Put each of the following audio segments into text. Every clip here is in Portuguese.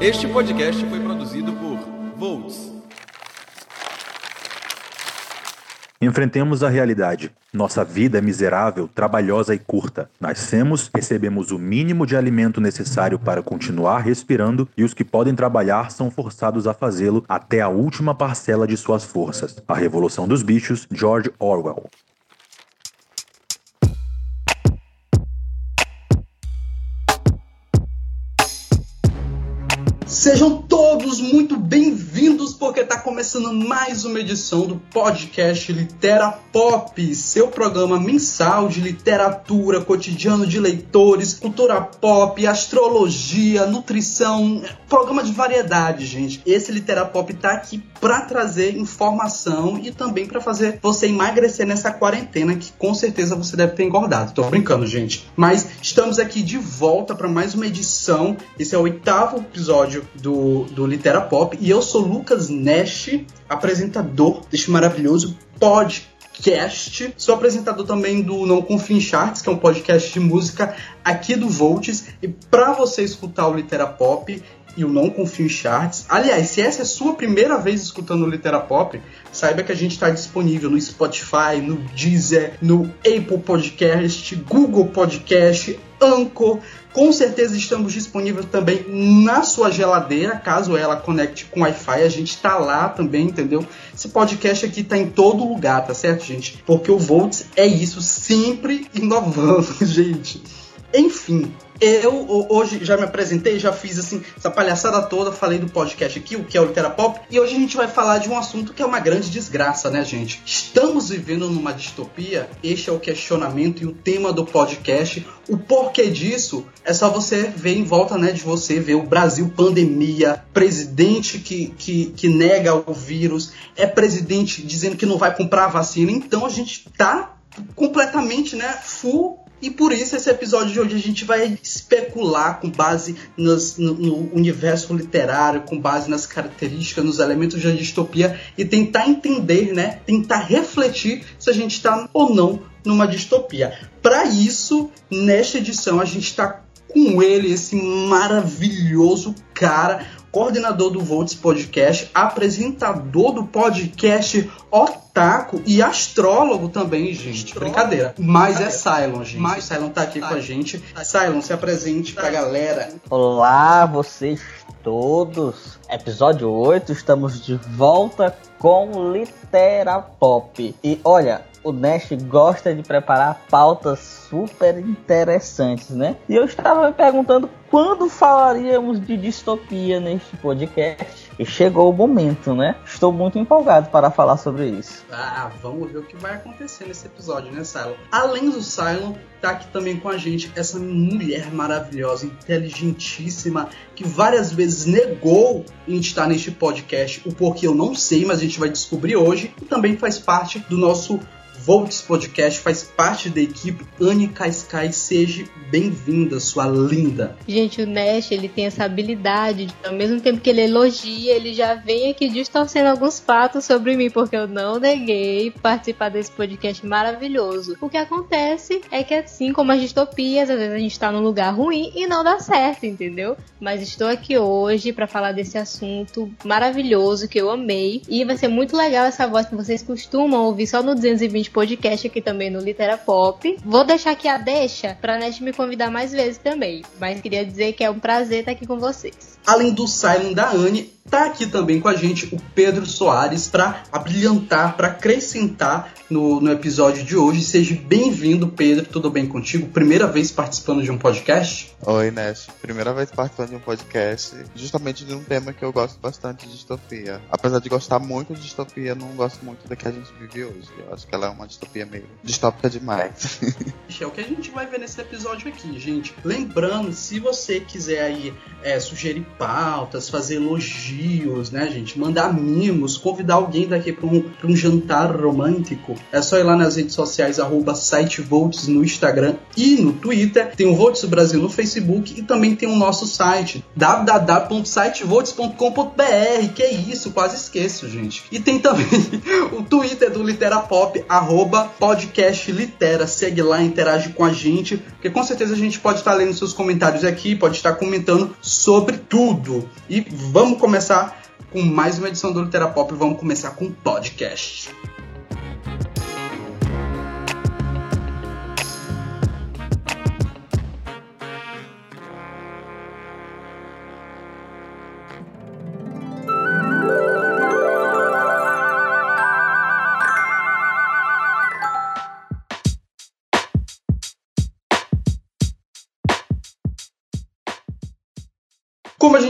Este podcast foi produzido por Volts. Enfrentemos a realidade. Nossa vida é miserável, trabalhosa e curta. Nascemos, recebemos o mínimo de alimento necessário para continuar respirando e os que podem trabalhar são forçados a fazê-lo até a última parcela de suas forças. A Revolução dos Bichos, George Orwell. Sejam todos muito bem-vindos, porque está começando mais uma edição do podcast Litera Pop, seu programa mensal de literatura, cotidiano de leitores, cultura pop, astrologia, nutrição, programa de variedade, gente. Esse Litera Pop tá aqui para trazer informação e também para fazer você emagrecer nessa quarentena que com certeza você deve ter engordado. Tô brincando, gente. Mas estamos aqui de volta para mais uma edição. Esse é o oitavo episódio do, do Litera Pop e eu sou Lucas Nash, apresentador deste maravilhoso podcast. Sou apresentador também do Não Confio em Charts, que é um podcast de música aqui do Volts. E para você escutar o Litera Pop e o Não Confio em Charts, aliás, se essa é a sua primeira vez escutando o Litera Pop, saiba que a gente está disponível no Spotify, no Deezer, no Apple Podcast, Google Podcast, Anchor. Com certeza estamos disponíveis também na sua geladeira, caso ela conecte com Wi-Fi, a gente está lá também, entendeu? Esse podcast aqui está em todo lugar, tá certo, gente? Porque o Volts é isso, sempre inovando, gente. Enfim, eu hoje já me apresentei, já fiz assim essa palhaçada toda, falei do podcast aqui, o que é o Litera Pop, e hoje a gente vai falar de um assunto que é uma grande desgraça, né, gente? Estamos vivendo numa distopia? Este é o questionamento e o tema do podcast. O porquê disso é só você ver em volta, né, de você ver o Brasil pandemia, presidente que, que, que nega o vírus, é presidente dizendo que não vai comprar vacina, então a gente tá completamente, né, full e por isso esse episódio de hoje a gente vai especular com base nos, no, no, universo literário, com base nas características, nos elementos da distopia e tentar entender, né? Tentar refletir se a gente está ou não numa distopia. Para isso, nesta edição a gente está com ele, esse maravilhoso cara, coordenador do Volts Podcast, apresentador do podcast Otaku e astrólogo também, gente. Astrólogo? Brincadeira. Mas é Cylon, gente. Mas o Cylon tá aqui tá. com a gente. Cylon, se apresente pra galera. Olá, vocês todos. Episódio 8, estamos de volta com Litera Pop. E olha, o Nash gosta de preparar pautas super interessantes, né? E eu estava me perguntando quando falaríamos de distopia neste podcast. E chegou o momento, né? Estou muito empolgado para falar sobre isso. Ah, vamos ver o que vai acontecer nesse episódio, né, Silo? Além do Silo, tá aqui também com a gente essa mulher maravilhosa, inteligentíssima, que várias vezes negou em estar neste podcast, o porquê eu não sei, mas a gente vai descobrir hoje, e também faz parte do nosso Volts Podcast faz parte da equipe Anne Sky. Seja bem-vinda, sua linda. Gente, o Nash, ele tem essa habilidade de, ao mesmo tempo que ele elogia, ele já vem aqui distorcendo alguns fatos sobre mim, porque eu não neguei participar desse podcast maravilhoso. O que acontece é que, assim como as distopias, às vezes a gente tá num lugar ruim e não dá certo, entendeu? Mas estou aqui hoje para falar desse assunto maravilhoso que eu amei. E vai ser muito legal essa voz que vocês costumam ouvir só no 220 podcast aqui também no Litera Pop. Vou deixar aqui a deixa pra Net me convidar mais vezes também. Mas queria dizer que é um prazer estar aqui com vocês. Além do Silent da Anne, tá aqui também com a gente o Pedro Soares para abrilhantar, para acrescentar no, no episódio de hoje. Seja bem-vindo, Pedro. Tudo bem contigo? Primeira vez participando de um podcast? Oi, Nash. Primeira vez participando de um podcast, justamente de um tema que eu gosto bastante de distopia. Apesar de gostar muito de distopia, não gosto muito da que a gente vive hoje. Eu acho que ela é uma distopia meio distópica demais. É o que a gente vai ver nesse episódio aqui, gente. Lembrando, se você quiser aí é, sugerir pautas, fazer elogios, né, gente? Mandar mimos, convidar alguém daqui para um, um jantar romântico, é só ir lá nas redes sociais, arroba sitevolts no Instagram e no Twitter. Tem o Volts Brasil no Facebook e também tem o nosso site, www.sitevolts.com.br. Que é isso, quase esqueço, gente. E tem também o Twitter do Literapop, arroba podcast Litera. Segue lá, interage com a gente, porque com certeza a gente pode estar lendo seus comentários aqui, pode estar comentando sobre tudo tudo. E vamos começar com mais uma edição do Literapop. Vamos começar com o podcast.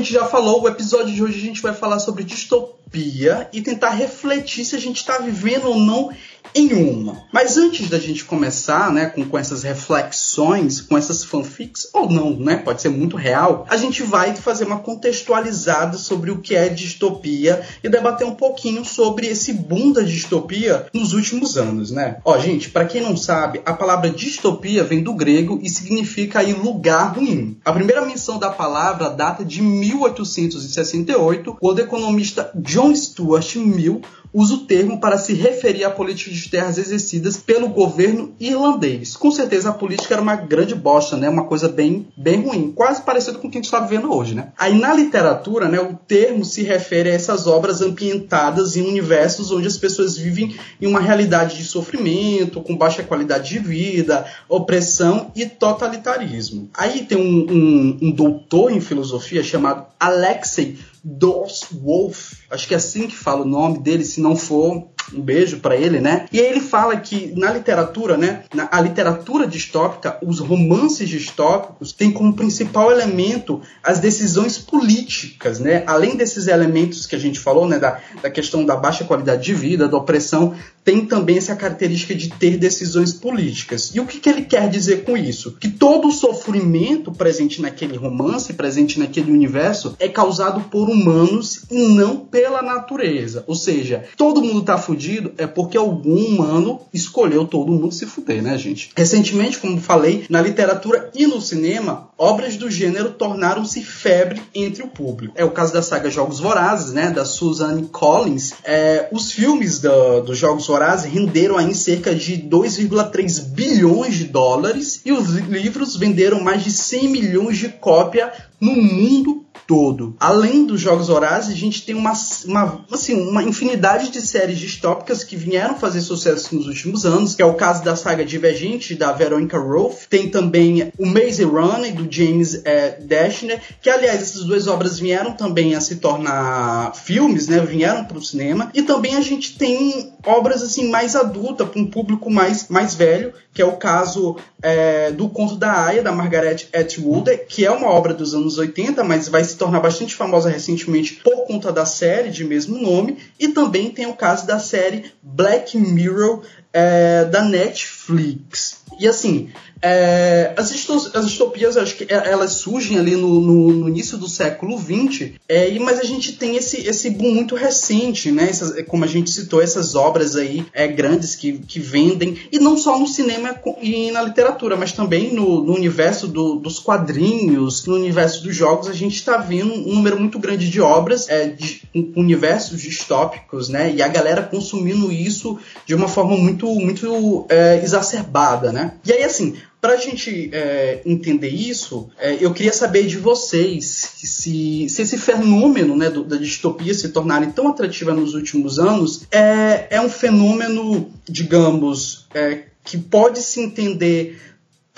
Gente já falou, o episódio de hoje a gente vai falar sobre distopia e tentar refletir se a gente está vivendo ou não em uma. Mas antes da gente começar, né, com, com essas reflexões, com essas fanfics, ou não, né, pode ser muito real, a gente vai fazer uma contextualizada sobre o que é distopia e debater um pouquinho sobre esse boom da distopia nos últimos anos, né? Ó, gente, para quem não sabe, a palavra distopia vem do grego e significa aí lugar ruim. A primeira menção da palavra data de 1868, quando o economista John Stuart Mill usa o termo para se referir à política de terras exercidas pelo governo irlandês. Com certeza a política era uma grande bosta, né? Uma coisa bem, bem ruim, quase parecido com o que a gente está vivendo hoje, né? Aí na literatura, né, o termo se refere a essas obras ambientadas em universos onde as pessoas vivem em uma realidade de sofrimento, com baixa qualidade de vida, opressão e totalitarismo. Aí tem um, um, um doutor em filosofia chamado Alexei Dos Wolf, acho que é assim que fala o nome dele, se não for, um beijo para ele, né? E aí ele fala que na literatura, né, na, a literatura distópica, os romances distópicos têm como principal elemento as decisões políticas, né? Além desses elementos que a gente falou, né, da, da questão da baixa qualidade de vida, da opressão, tem também essa característica de ter decisões políticas. E o que, que ele quer dizer com isso? Que todo o sofrimento presente naquele romance, presente naquele universo, é causado por humanos e não pela natureza. Ou seja, todo mundo tá fudido é porque algum humano escolheu todo mundo se fuder, né, gente? Recentemente, como falei, na literatura e no cinema, obras do gênero tornaram-se febre entre o público. É o caso da saga Jogos Vorazes, né, da Suzanne Collins. É, os filmes dos Jogos Vorazes renderam aí cerca de 2,3 bilhões de dólares e os livros venderam mais de 100 milhões de cópia no mundo todo. Além dos Jogos Horazes, a gente tem uma, uma, assim, uma infinidade de séries distópicas que vieram fazer sucesso nos últimos anos, que é o caso da saga Divergente, da Veronica Roth. Tem também o Maze Runner, do James é, Dashner, que, aliás, essas duas obras vieram também a se tornar filmes, né? Vieram para o cinema. E também a gente tem obras, assim, mais adultas, para um público mais, mais velho, que é o caso é, do Conto da Aya, da Margaret Atwood, que é uma obra dos anos 80, mas vai se tornar bastante famosa recentemente por conta da série de mesmo nome, e também tem o caso da série Black Mirror é, da Netflix. E assim, é, as, as, distopias, acho que é, elas surgem ali no, no, no início do século XX, é, mas a gente tem esse, esse boom muito recente, né? Essas, como a gente citou, essas obras aí é, grandes que, que vendem, e não só no cinema e na literatura, mas também no, no universo do, dos quadrinhos, no universo dos jogos, a gente está vendo um número muito grande de obras é, de universos distópicos, né? E a galera consumindo isso de uma forma muito, muito é, exacerbada, né? E aí, assim, para a gente é, entender isso, é, eu queria saber de vocês se, se esse fenômeno né, do, da distopia se tornarem tão atrativa nos últimos anos é, é um fenômeno, digamos, é, que pode se entender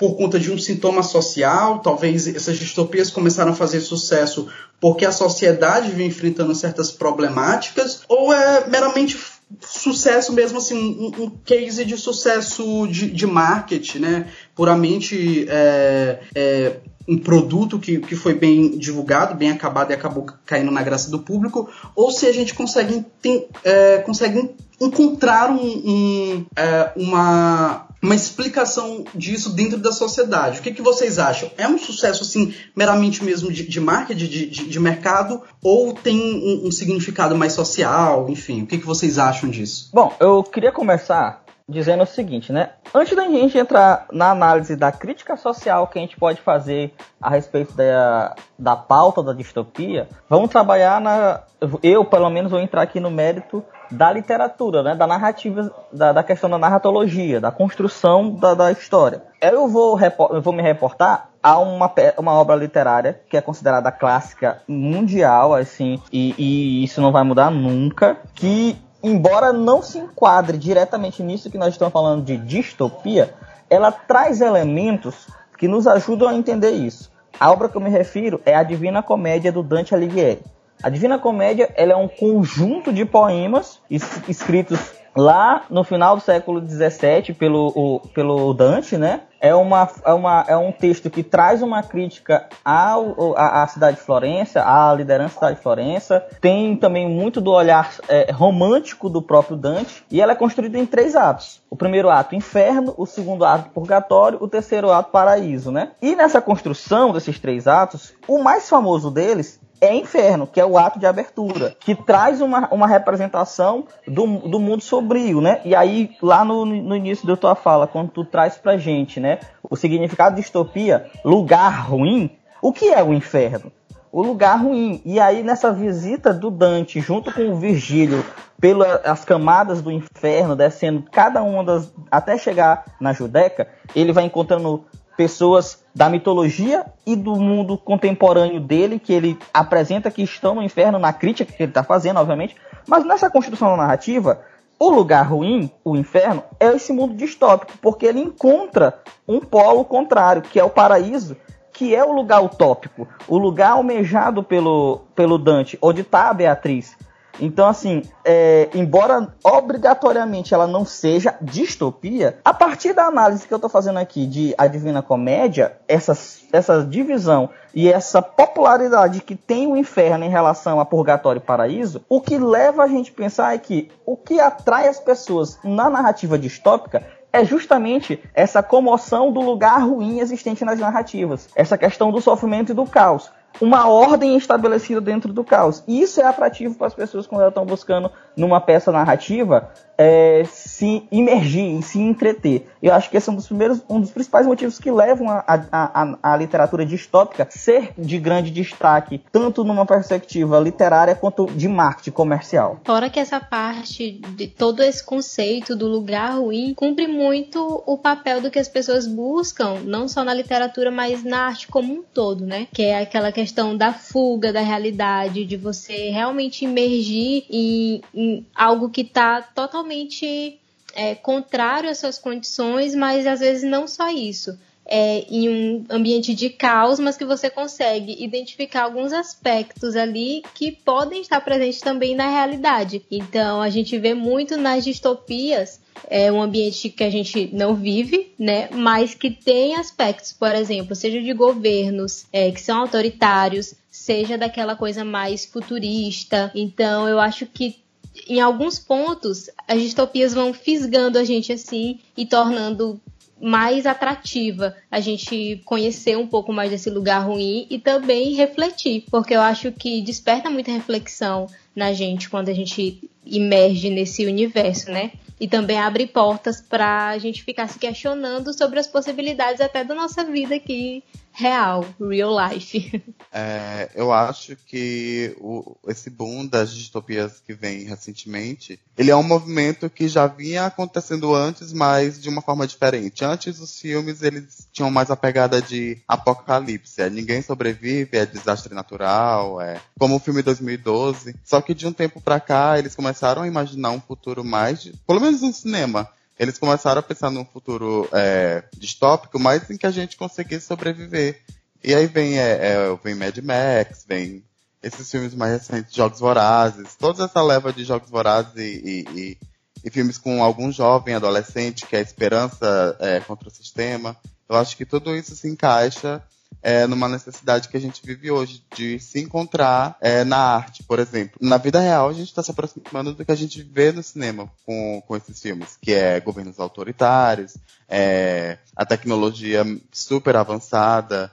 por conta de um sintoma social, talvez essas distopias começaram a fazer sucesso porque a sociedade vem enfrentando certas problemáticas, ou é meramente sucesso mesmo, assim, um, um case de sucesso de, de marketing, né? Puramente é, é, um produto que, que foi bem divulgado, bem acabado e acabou caindo na graça do público, ou se a gente consegue, tem, é, consegue encontrar um, um é, uma, uma explicação disso dentro da sociedade. O que, que vocês acham? É um sucesso assim meramente mesmo de, de marketing, de, de, de, mercado, ou tem um, um, significado mais social? Enfim, o que, que vocês acham disso? Bom, eu queria começar dizendo o seguinte, né? Antes da gente entrar na análise da crítica social que a gente pode fazer a respeito da, da pauta da distopia, vamos trabalhar na. Eu, pelo menos, vou entrar aqui no mérito da literatura, né, da narrativa, da, da questão da narratologia, da construção da, da história. Eu vou, eu vou me reportar a uma, uma obra literária que é considerada clássica mundial, assim, e, e isso não vai mudar nunca, que embora não se enquadre diretamente nisso que nós estamos falando de distopia, ela traz elementos que nos ajudam a entender isso. A obra que eu me refiro é a Divina Comédia do Dante Alighieri. A Divina Comédia ela é um conjunto de poemas escritos lá no final do século XVII pelo, o, pelo Dante, né? É, uma, é, uma, é um texto que traz uma crítica à, à cidade de Florença, à liderança da cidade de Florença. Tem também muito do olhar é, romântico do próprio Dante. E ela é construída em três atos. O primeiro ato, inferno. O segundo ato, purgatório. O terceiro ato, paraíso, né? E nessa construção desses três atos, o mais famoso deles é Inferno, que é o ato de abertura, que traz uma, uma representação do, do mundo sombrio, né? E aí, lá no, no início da tua fala, quando tu traz pra gente, né, o significado de distopia, lugar ruim, o que é o inferno? O lugar ruim. E aí, nessa visita do Dante, junto com o Virgílio, pelas camadas do inferno, descendo cada uma das. até chegar na Judeca, ele vai encontrando pessoas da mitologia e do mundo contemporâneo dele, que ele apresenta que estão no inferno, na crítica que ele está fazendo, obviamente. Mas nessa construção narrativa, o lugar ruim, o inferno, é esse mundo distópico, porque ele encontra um polo contrário, que é o paraíso, que é o lugar utópico, o lugar almejado pelo, pelo Dante, onde está a Beatriz. Então, assim, é, embora obrigatoriamente ela não seja distopia, a partir da análise que eu estou fazendo aqui de A Divina Comédia, essa, essa divisão e essa popularidade que tem o inferno em relação a purgatório e paraíso, o que leva a gente a pensar é que o que atrai as pessoas na narrativa distópica é justamente essa comoção do lugar ruim existente nas narrativas, essa questão do sofrimento e do caos uma ordem estabelecida dentro do caos. Isso é atrativo para as pessoas quando elas estão buscando numa peça narrativa é, se imergir e se entreter. Eu acho que esse é um dos primeiros, um dos principais motivos que levam a, a, a, a literatura distópica ser de grande destaque, tanto numa perspectiva literária quanto de marketing comercial. Fora que essa parte de todo esse conceito do lugar ruim cumpre muito o papel do que as pessoas buscam, não só na literatura, mas na arte como um todo, né? Que é aquela questão da fuga da realidade, de você realmente imergir em, em algo que está totalmente é, contrário às suas condições, mas às vezes não só isso. É, em um ambiente de caos, mas que você consegue identificar alguns aspectos ali que podem estar presentes também na realidade. Então, a gente vê muito nas distopias é um ambiente que a gente não vive, né? Mas que tem aspectos, por exemplo, seja de governos é, que são autoritários, seja daquela coisa mais futurista. Então, eu acho que em alguns pontos, as distopias vão fisgando a gente assim e tornando mais atrativa a gente conhecer um pouco mais desse lugar ruim e também refletir, porque eu acho que desperta muita reflexão na gente quando a gente imerge nesse universo, né? E também abre portas para a gente ficar se questionando sobre as possibilidades até da nossa vida aqui real, real life. É, eu acho que o, esse boom das distopias que vem recentemente, ele é um movimento que já vinha acontecendo antes, mas de uma forma diferente. Antes os filmes eles tinham mais a pegada de apocalipse, é, ninguém sobrevive, é desastre natural, é como o filme 2012. Só que de um tempo para cá eles começaram a imaginar um futuro mais, de, pelo menos no cinema, eles começaram a pensar num futuro é, distópico, mas em que a gente conseguisse sobreviver. E aí vem, é, é, vem Mad Max, vem esses filmes mais recentes, Jogos Vorazes, toda essa leva de Jogos Vorazes e, e, e, e filmes com algum jovem adolescente que é esperança é, contra o sistema. Eu acho que tudo isso se encaixa é, numa necessidade que a gente vive hoje, de se encontrar é, na arte, por exemplo. Na vida real, a gente está se aproximando do que a gente vê no cinema com, com esses filmes, que é governos autoritários, é, a tecnologia super avançada,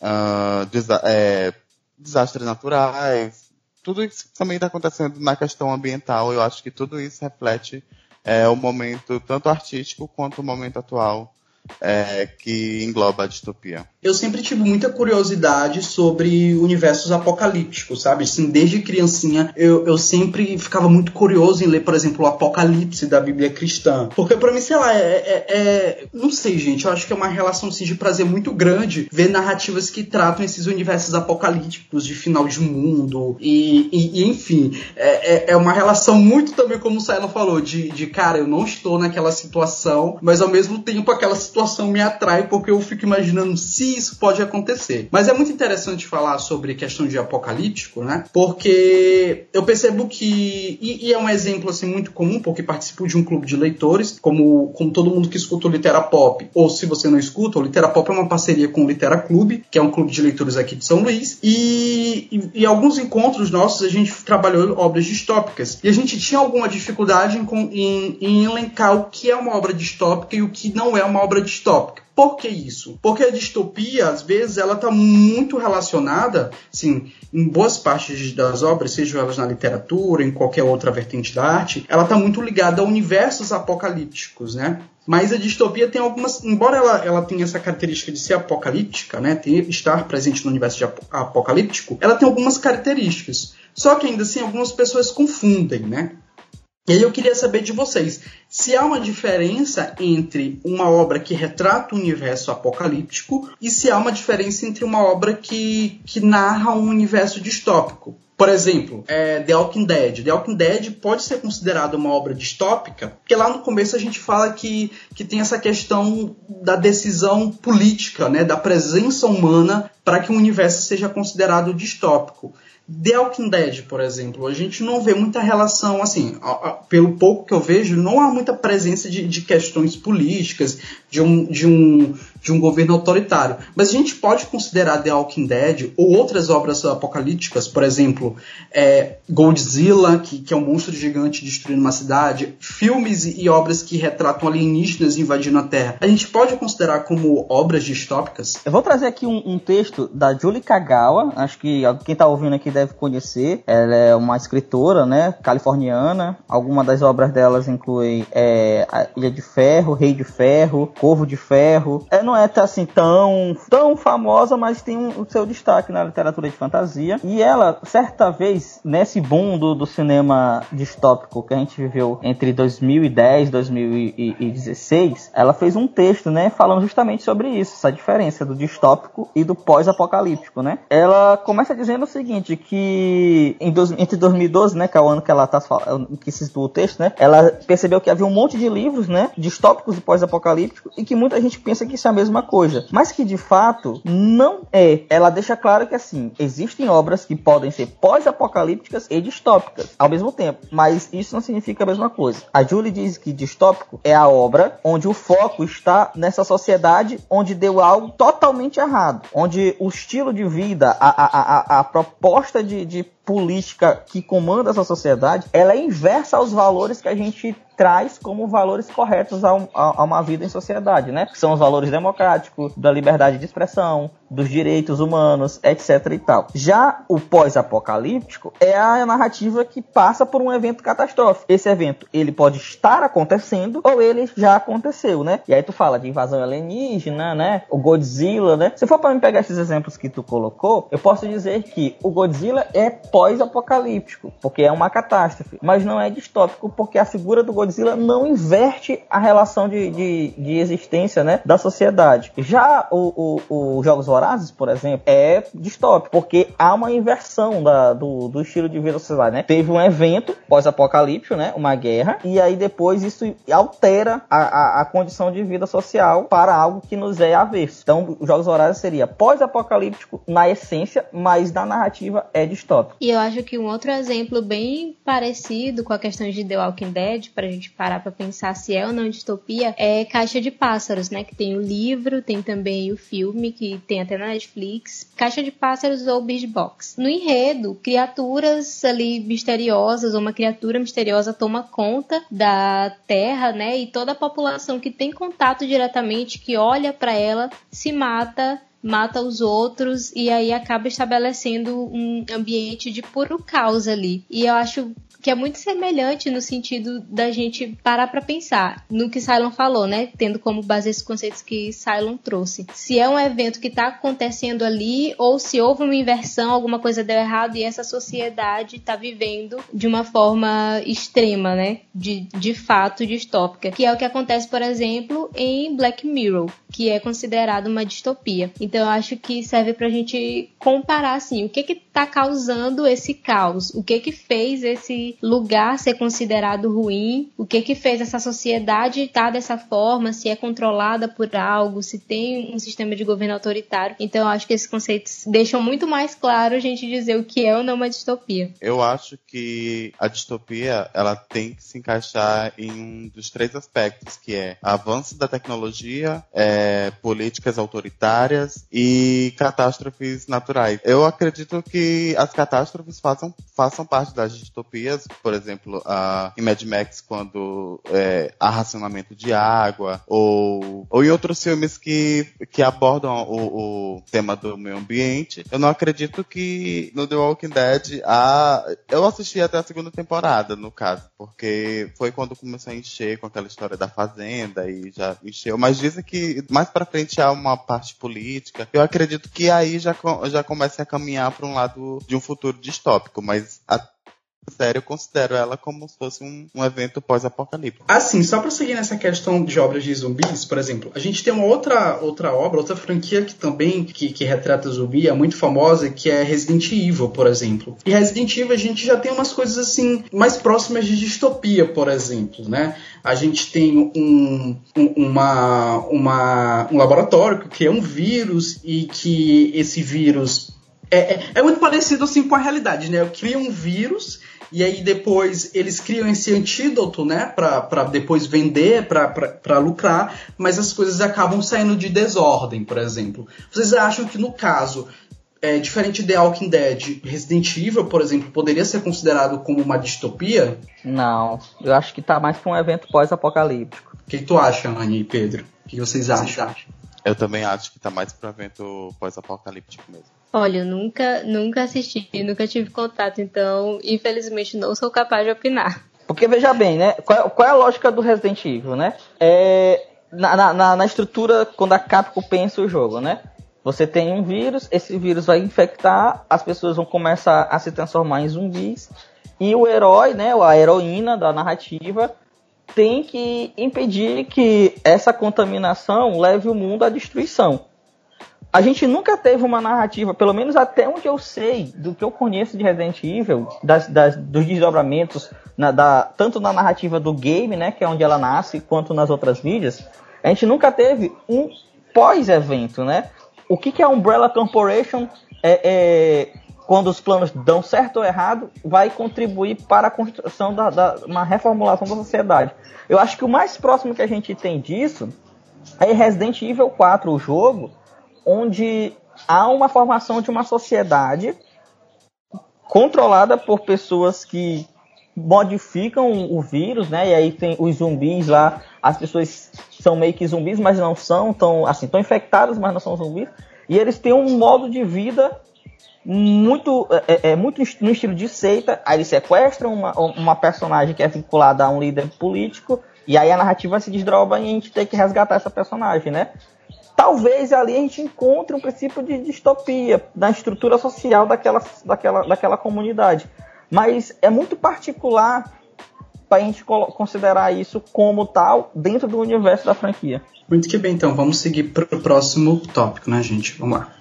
uh, desa é, desastres naturais, tudo isso também está acontecendo na questão ambiental. Eu acho que tudo isso reflete é, o momento tanto artístico quanto o momento atual é, que engloba a distopia? Eu sempre tive muita curiosidade sobre universos apocalípticos, sabe? Assim, desde criancinha eu, eu sempre ficava muito curioso em ler, por exemplo, o Apocalipse da Bíblia cristã. Porque para mim, sei lá, é, é, é, Não sei, gente, eu acho que é uma relação assim, de prazer muito grande ver narrativas que tratam esses universos apocalípticos de final de mundo e, e, e enfim. É, é, é uma relação muito também, como o Saila falou, de, de cara, eu não estou naquela situação, mas ao mesmo tempo aquela situação me atrai porque eu fico imaginando se isso pode acontecer. Mas é muito interessante falar sobre questão de apocalíptico, né? Porque eu percebo que e, e, é um exemplo assim muito comum porque participo de um clube de leitores, como como todo mundo que escuta o Litera Pop, ou se você não escuta, o Litera Pop é uma parceria com o Litera Clube, que é um clube de leitores aqui de São Luís, e, e, e alguns encontros nossos a gente trabalhou obras distópicas e a gente tinha alguma dificuldade em, em, em elencar o que é uma obra distópica e o que não é uma obra distópica. Por que isso? Porque a distopia, às vezes, ela está muito relacionada, sim, em boas partes das obras, sejam elas na literatura, em qualquer outra vertente da arte, ela está muito ligada a universos apocalípticos, né? Mas a distopia tem algumas, embora ela, ela tenha essa característica de ser apocalíptica, né, ter, estar presente no universo apocalíptico, ela tem algumas características. Só que ainda assim algumas pessoas confundem, né? E aí eu queria saber de vocês se há uma diferença entre uma obra que retrata o universo apocalíptico e se há uma diferença entre uma obra que, que narra um universo distópico. Por exemplo, é, The Walking Dead. The Walking Dead pode ser considerada uma obra distópica, porque lá no começo a gente fala que, que tem essa questão da decisão política, né, da presença humana para que o universo seja considerado distópico. The Walking Dead, por exemplo, a gente não vê muita relação, assim, pelo pouco que eu vejo, não há muita presença de, de questões políticas, de um, de, um, de um governo autoritário. Mas a gente pode considerar The Walking Dead ou outras obras apocalípticas, por exemplo, é, Godzilla, que, que é um monstro gigante destruindo uma cidade, filmes e obras que retratam alienígenas invadindo a Terra. A gente pode considerar como obras distópicas? Eu vou trazer aqui um, um texto da Julie Kagawa, acho que quem está ouvindo aqui deve conhecer. Ela é uma escritora, né, californiana. Algumas das obras delas incluem é, Ilha de Ferro, Rei de Ferro, Corvo de Ferro. É, não é assim tão, tão famosa, mas tem um, o seu destaque na literatura de fantasia. E ela, certa vez, nesse boom do, do cinema distópico que a gente viveu entre 2010 e 2016, ela fez um texto, né, falando justamente sobre isso, essa diferença do distópico e do pós-apocalíptico, né? Ela começa dizendo o seguinte, que em dois, entre 2012, né, que é o ano que ela tá que se o texto, né, ela percebeu que havia um monte de livros, né, distópicos e pós-apocalípticos e que muita gente pensa que isso é mesma coisa, mas que de fato não é. Ela deixa claro que assim, existem obras que podem ser pós-apocalípticas e distópicas ao mesmo tempo, mas isso não significa a mesma coisa. A Julie diz que distópico é a obra onde o foco está nessa sociedade onde deu algo totalmente errado, onde o estilo de vida, a, a, a, a proposta de, de política que comanda essa sociedade, ela é inversa aos valores que a gente traz como valores corretos a, um, a, uma vida em sociedade, né? Que são os valores democráticos, da liberdade de expressão, dos direitos humanos, etc e tal. Já o pós-apocalíptico é a narrativa que passa por um evento catastrófico. Esse evento, ele pode estar acontecendo ou ele já aconteceu, né? E aí tu fala de invasão alienígena, né? O Godzilla, né? Se for para me pegar esses exemplos que tu colocou, eu posso dizer que o Godzilla é pós-apocalíptico, porque é uma catástrofe, mas não é distópico porque a figura do Godzilla não inverte a relação de, de, de existência, né, da sociedade. Já o, o, o Jogos Vorazes, por exemplo, é distópico, porque há uma inversão da, do, do estilo de vida da sociedade, né? Teve um evento pós-apocalíptico, né? Uma guerra, e aí depois isso altera a, a, a, condição de vida social para algo que nos é avesso. Então, os Jogos Vorazes seria pós-apocalíptico na essência, mas na narrativa é distópico. E eu acho que um outro exemplo bem parecido com a questão de The Walking Dead, pra gente parar pra pensar se é ou não distopia, é Caixa de Pássaros, né? Que tem o livro, tem também o filme, que tem até na Netflix, Caixa de Pássaros ou Bird Box. No enredo, criaturas ali misteriosas, ou uma criatura misteriosa toma conta da Terra, né? E toda a população que tem contato diretamente, que olha para ela, se mata mata os outros e aí acaba estabelecendo um ambiente de puro caos ali. E eu acho que é muito semelhante no sentido da gente parar para pensar no que Cylon falou, né? Tendo como base esses conceitos que Cylon trouxe. Se é um evento que está acontecendo ali ou se houve uma inversão, alguma coisa deu errado e essa sociedade está vivendo de uma forma extrema, né? De, de fato distópica. Que é o que acontece, por exemplo, em Black Mirror, que é considerado uma distopia. Então eu acho que serve pra gente comparar assim, o que que tá causando esse caos? O que que fez esse lugar ser considerado ruim, o que que fez essa sociedade estar dessa forma, se é controlada por algo, se tem um sistema de governo autoritário. Então eu acho que esses conceitos deixam muito mais claro a gente dizer o que é ou não uma distopia. Eu acho que a distopia ela tem que se encaixar em um dos três aspectos, que é avanço da tecnologia, é, políticas autoritárias e catástrofes naturais. Eu acredito que as catástrofes façam, façam parte das distopias, por exemplo, a, em Mad Max, quando é, há racionamento de água, ou, ou em outros filmes que, que abordam o, o tema do meio ambiente. Eu não acredito que no The Walking Dead há. Eu assisti até a segunda temporada, no caso, porque foi quando começou a encher com aquela história da fazenda e já encheu. Mas dizem que mais pra frente há uma parte política. Eu acredito que aí já, já começa a caminhar para um lado de um futuro distópico, mas a série, eu considero ela como se fosse um, um evento pós-apocalíptico. Assim, só para seguir nessa questão de obras de zumbis, por exemplo, a gente tem uma outra, outra obra, outra franquia que também que, que retrata zumbi, é muito famosa, que é Resident Evil, por exemplo. E Resident Evil a gente já tem umas coisas assim mais próximas de distopia, por exemplo, né? A gente tem um, um, uma, uma, um laboratório que é um vírus e que esse vírus é, é, é, muito parecido assim com a realidade, né? Cria um vírus e aí depois eles criam esse antídoto, né, para depois vender, para lucrar, mas as coisas acabam saindo de desordem, por exemplo. Vocês acham que no caso, é, diferente de Walking Dead, Resident Evil, por exemplo, poderia ser considerado como uma distopia? Não, eu acho que tá mais para um evento pós-apocalíptico. O que, que, tu acha, Anny e Pedro? O que vocês acham? Eu também acho que tá mais para evento pós-apocalíptico mesmo. Olha, eu nunca, nunca assisti, nunca tive contato, então, infelizmente, não sou capaz de opinar. Porque veja bem, né? Qual, qual é a lógica do Resident Evil, né? É, na, na, na estrutura, quando a Capcom pensa o jogo, né? Você tem um vírus, esse vírus vai infectar, as pessoas vão começar a se transformar em zumbis, e o herói, né, a heroína da narrativa, tem que impedir que essa contaminação leve o mundo à destruição a gente nunca teve uma narrativa, pelo menos até onde eu sei, do que eu conheço de Resident Evil, das, das, dos desdobramentos, na, da, tanto na narrativa do game, né, que é onde ela nasce, quanto nas outras mídias, a gente nunca teve um pós-evento, né? O que, que a Umbrella Corporation, é, é, quando os planos dão certo ou errado, vai contribuir para a construção da, da uma reformulação da sociedade. Eu acho que o mais próximo que a gente tem disso é Resident Evil 4, o jogo, onde há uma formação de uma sociedade controlada por pessoas que modificam o vírus, né? E aí tem os zumbis lá, as pessoas são meio que zumbis, mas não são, tão assim, estão infectadas, mas não são zumbis. E eles têm um modo de vida muito, é, é, é muito no estilo de seita. Aí eles sequestram uma, uma personagem que é vinculada a um líder político, e aí a narrativa se desdobra e a gente tem que resgatar essa personagem, né? Talvez ali a gente encontre um princípio de distopia na estrutura social daquela, daquela, daquela comunidade. Mas é muito particular para a gente considerar isso como tal dentro do universo da franquia. Muito que bem, então vamos seguir para o próximo tópico, né, gente? Vamos lá.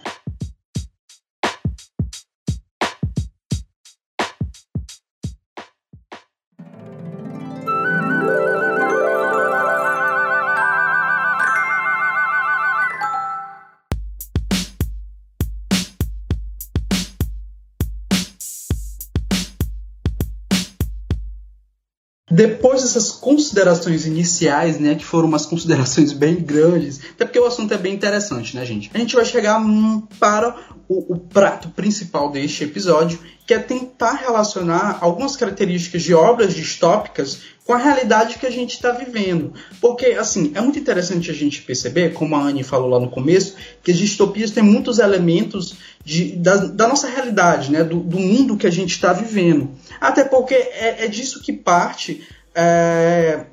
Dessas considerações iniciais, né, que foram umas considerações bem grandes, até porque o assunto é bem interessante, né, gente? A gente vai chegar hum, para o, o, prato principal deste episódio, que é tentar relacionar algumas características de obras distópicas com a realidade que a gente está vivendo. Porque, assim, é muito interessante a gente perceber, como a Anne falou lá no começo, que as distopias têm muitos elementos de, da, da, nossa realidade, né? do, do mundo que a gente está vivendo. Até porque é, é disso que parte. É,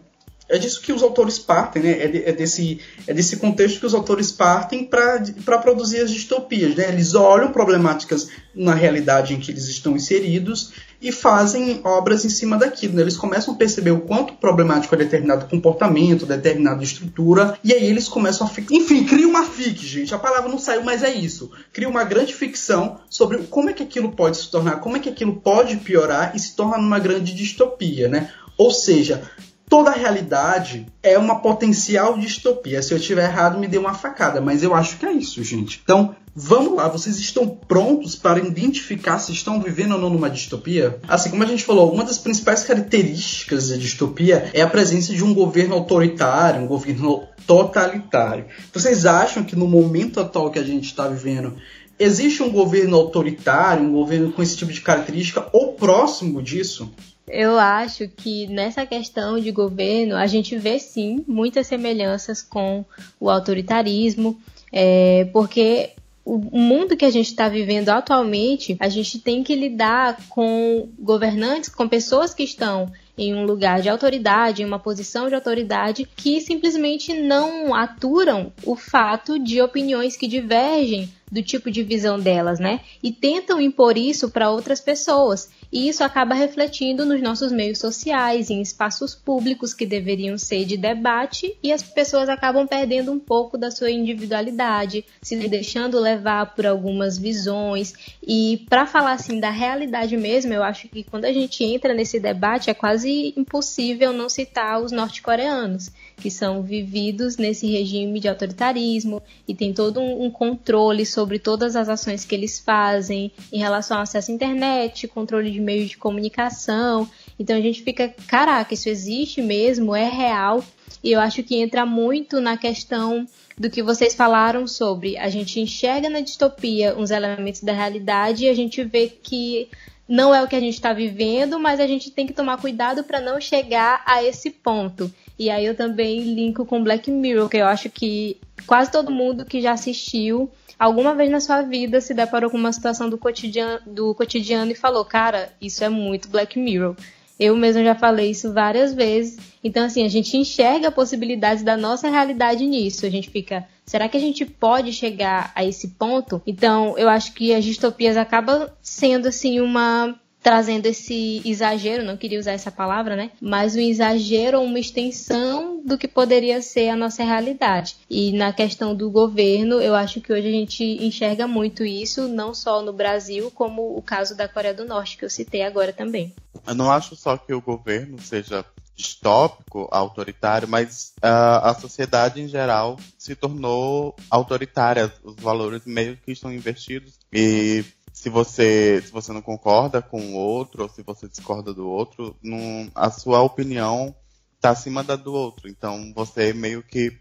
é disso que os autores partem, né? É, de, é, desse, é desse contexto que os autores partem para produzir as distopias. Né? Eles olham problemáticas na realidade em que eles estão inseridos e fazem obras em cima daquilo. Né? Eles começam a perceber o quanto problemático é determinado comportamento, determinada estrutura, e aí eles começam a. Enfim, cria uma fic, gente. A palavra não saiu, mas é isso. Cria uma grande ficção sobre como é que aquilo pode se tornar, como é que aquilo pode piorar e se torna numa grande distopia, né? Ou seja, toda a realidade é uma potencial distopia. Se eu estiver errado, me dê uma facada, mas eu acho que é isso, gente. Então, vamos lá, vocês estão prontos para identificar se estão vivendo ou não numa distopia? Assim, como a gente falou, uma das principais características da distopia é a presença de um governo autoritário, um governo totalitário. Vocês acham que no momento atual que a gente está vivendo, existe um governo autoritário, um governo com esse tipo de característica ou próximo disso? Eu acho que nessa questão de governo a gente vê sim muitas semelhanças com o autoritarismo, é, porque o mundo que a gente está vivendo atualmente, a gente tem que lidar com governantes, com pessoas que estão em um lugar de autoridade, em uma posição de autoridade, que simplesmente não aturam o fato de opiniões que divergem do tipo de visão delas, né? E tentam impor isso para outras pessoas. E isso acaba refletindo nos nossos meios sociais, em espaços públicos que deveriam ser de debate, e as pessoas acabam perdendo um pouco da sua individualidade, se deixando levar por algumas visões. E para falar assim da realidade mesmo, eu acho que quando a gente entra nesse debate é quase impossível não citar os norte-coreanos que são vividos nesse regime de autoritarismo e tem todo um, um, controle sobre todas as ações que eles fazem em relação ao acesso à internet, controle de meios de comunicação. Então a gente fica, caraca, isso existe mesmo, é real. E eu acho que entra muito na questão do que vocês falaram sobre a gente enxerga na distopia uns elementos da realidade e a gente vê que não é o que a gente está vivendo, mas a gente tem que tomar cuidado para não chegar a esse ponto. E aí eu também linko com Black Mirror, que eu acho que quase todo mundo que já assistiu alguma vez na sua vida se deparou com uma situação do cotidiano, do cotidiano e falou, cara, isso é muito Black Mirror. Eu mesmo já falei isso várias vezes. Então, assim, a gente enxerga possibilidades da nossa realidade nisso. A gente fica, será que a gente pode chegar a esse ponto? Então, eu acho que as distopias acabam sendo, assim, uma trazendo esse exagero, não queria usar essa palavra, né? Mas um exagero uma extensão do que poderia ser a nossa realidade. E na questão do governo, eu acho que hoje a gente enxerga muito isso, não só no Brasil, como o caso da Coreia do Norte, que eu citei agora também. Eu não acho só que o governo seja distópico, autoritário, mas uh, a sociedade em geral se tornou autoritária. Os valores meio que estão investidos e se você se você não concorda com o outro ou se você discorda do outro, não, a sua opinião está acima da do outro. Então você meio que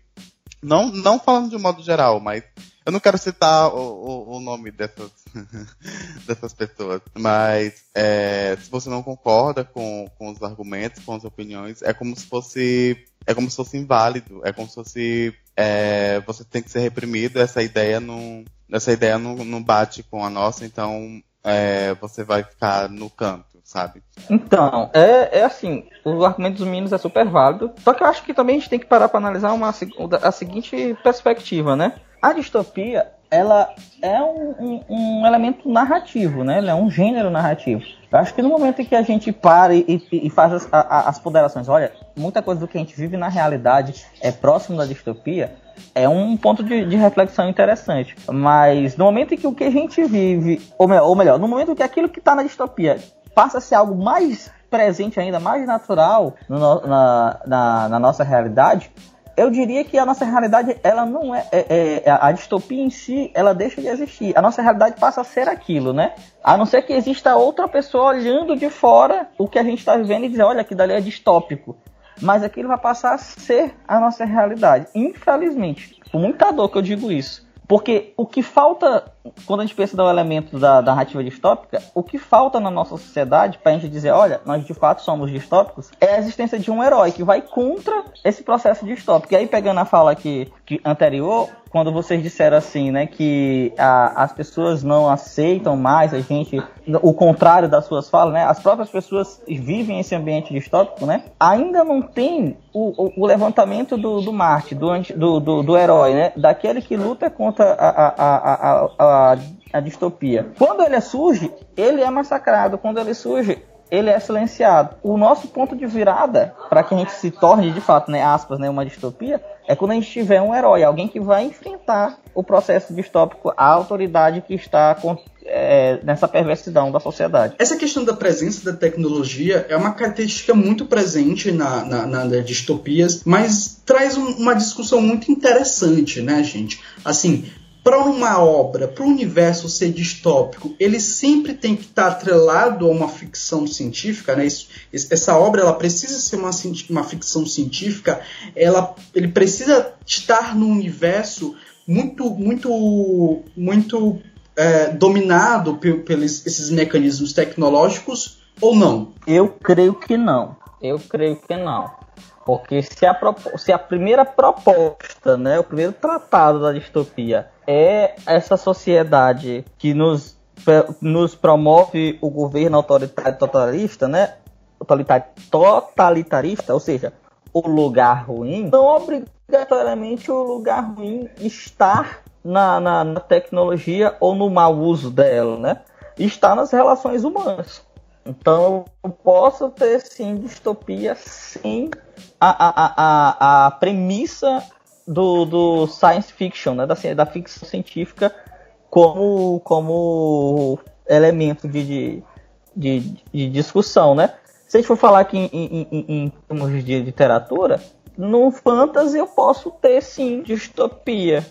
não não falando de um modo geral, mas eu não quero citar o, o, o nome dessas dessas pessoas, mas é, se você não concorda com, com os argumentos, com as opiniões, é como se fosse é como se fosse inválido, é como se fosse é, você tem que ser reprimido. Essa ideia não essa ideia não, não bate com a nossa, então é, você vai ficar no canto, sabe? Então, é, é assim, o argumento dos meninos é super válido, só que eu acho que também a gente tem que parar para analisar uma, a seguinte perspectiva, né? A distopia, ela é um, um, um, elemento narrativo, né? Ela é um gênero narrativo. Eu acho que no momento em que a gente para e, e faz as, a, as ponderações, olha, muita coisa do que a gente vive na realidade é próximo da distopia, é um ponto de, de, reflexão interessante. Mas no momento em que o que a gente vive, ou melhor, ou melhor no momento em que aquilo que está na distopia passa a ser algo mais presente ainda, mais natural no, na, na, na, nossa realidade, eu diria que a nossa realidade, ela não é, é, é, a distopia em si, ela deixa de existir. A nossa realidade passa a ser aquilo, né? A não ser que exista outra pessoa olhando de fora o que a gente está vivendo e dizer, olha, aquilo dali é distópico. Mas aquilo vai passar a ser a nossa realidade. Infelizmente, com muita dor que eu digo isso. Porque o que falta, quando a gente pensa no elemento da, da narrativa distópica, o que falta na nossa sociedade para a gente dizer, olha, nós de fato somos distópicos, é a existência de um herói que vai contra esse processo distópico. E aí, pegando a fala aqui, que anterior, quando vocês disseram assim, né, que a, as pessoas não aceitam mais a gente, o contrário das suas falas, né, as próprias pessoas vivem esse ambiente distópico, né, ainda não tem o, o, o levantamento do, do Marte, do, do, do, do, herói, né, daquele que luta contra a, a, a, a, a distopia. Quando ele surge, ele é massacrado. Quando ele surge, ele é silenciado. O nosso ponto de virada para que a gente se torne de fato, né, aspas, né, uma distopia, é quando a gente tiver um herói, alguém que vai enfrentar o processo distópico, a autoridade que está é, nessa perversidão da sociedade. Essa questão da presença da tecnologia é uma característica muito presente na, na, na distopias, mas traz um, uma discussão muito interessante, né, gente? Assim, para uma obra, para o universo ser distópico, ele sempre tem que estar atrelado a uma ficção científica, né? Isso, essa obra ela precisa ser uma, uma ficção científica, ela, ele precisa estar num universo muito, muito, muito é, dominado pelos esses mecanismos tecnológicos ou não? Eu creio que não. Eu creio que não. Porque se a, se a primeira proposta, né, o primeiro tratado da distopia é essa sociedade que nos, nos promove o governo autoritário totalitarista, né, totalitarista, ou seja, o lugar ruim, não obrigatoriamente o lugar ruim estar na, na, na tecnologia ou no mau uso dela, né? Está nas relações humanas. Então eu posso ter sim distopia sem a, a, a, a premissa do, do science fiction, né? da, da ficção científica como, como elemento de, de, de, de discussão. Né? Se a gente for falar aqui em, em, em, em termos de literatura, no fantasy eu posso ter sim distopia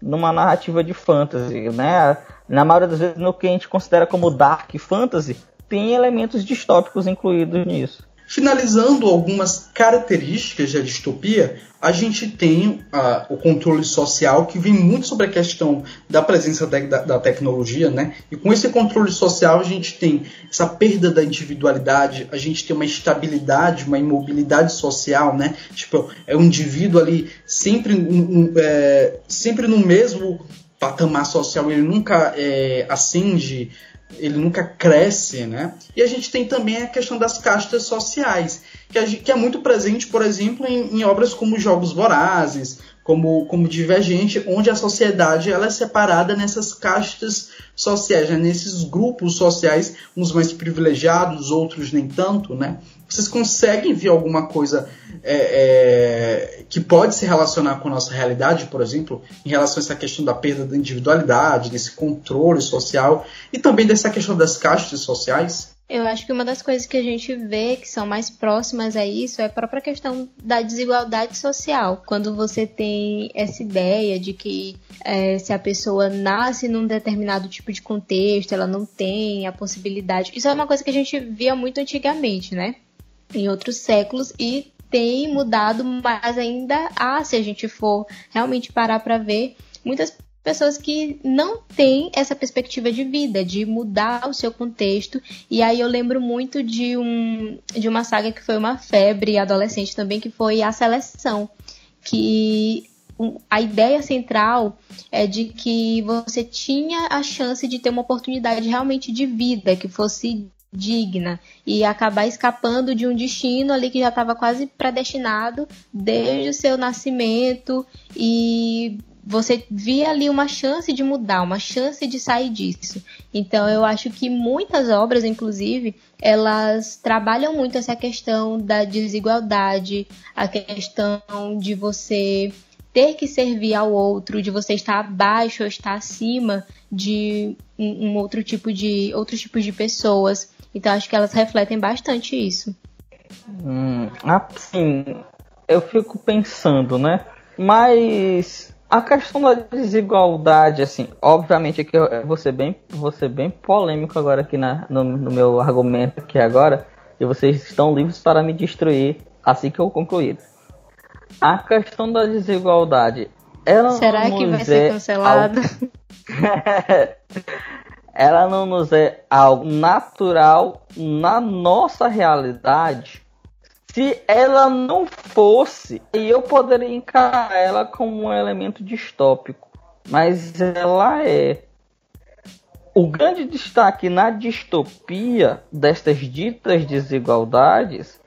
numa narrativa de fantasy, né? Na maioria das vezes no que a gente considera como dark fantasy, tem elementos distópicos incluídos nisso. Finalizando algumas características da distopia, a gente tem uh, o controle social, que vem muito sobre a questão da presença da, da, tecnologia, né? E com esse controle social, a gente tem essa perda da individualidade, a gente tem uma estabilidade, uma imobilidade social, né? Tipo, é um indivíduo ali sempre, um, é, sempre no mesmo patamar social, ele nunca é, ascende ele nunca cresce, né? E a gente tem também a questão das castas sociais, que, é, que é muito presente, por exemplo, em, em, obras como Jogos Vorazes, como, como Divergente, onde a sociedade ela é separada nessas castas sociais, né? nesses grupos sociais, uns mais privilegiados, outros nem tanto, né? Vocês conseguem ver alguma coisa é, é, que pode se relacionar com a nossa realidade, por exemplo, em relação a essa questão da perda da individualidade, desse controle social e também dessa questão das castas sociais? Eu acho que uma das coisas que a gente vê que são mais próximas a isso é a própria questão da desigualdade social. Quando você tem essa ideia de que é, se a pessoa nasce num determinado tipo de contexto, ela não tem a possibilidade. Isso é uma coisa que a gente via muito antigamente, né? Em outros séculos e tem mudado mais ainda há, se a gente for realmente parar para ver, muitas pessoas que não têm essa perspectiva de vida, de mudar o seu contexto. E aí eu lembro muito de, um, de uma saga que foi uma febre adolescente também, que foi A Seleção. Que a ideia central é de que você tinha a chance de ter uma oportunidade realmente de vida, que fosse digna e acabar escapando de um destino ali que já estava quase predestinado desde o seu nascimento e você via ali uma chance de mudar, uma chance de sair disso. Então eu acho que muitas obras, inclusive, elas trabalham muito essa questão da desigualdade, a questão de você ter que servir ao outro, de você estar abaixo ou estar acima de um, um outro tipo de outros tipos de pessoas. Então acho que elas refletem bastante isso. Hum, assim, eu fico pensando, né? Mas a questão da desigualdade, assim, obviamente aqui eu vou ser bem, vou ser bem polêmico agora aqui na, no, no meu argumento aqui agora, e vocês estão livres para me destruir assim que eu concluir. A questão da desigualdade, ela Será que vai ser é cancelado? Ela não nos é algo natural na nossa realidade. Se ela não fosse, aí eu poderia encarar ela como um elemento distópico. Mas ela é. O grande destaque na distopia destas ditas desigualdades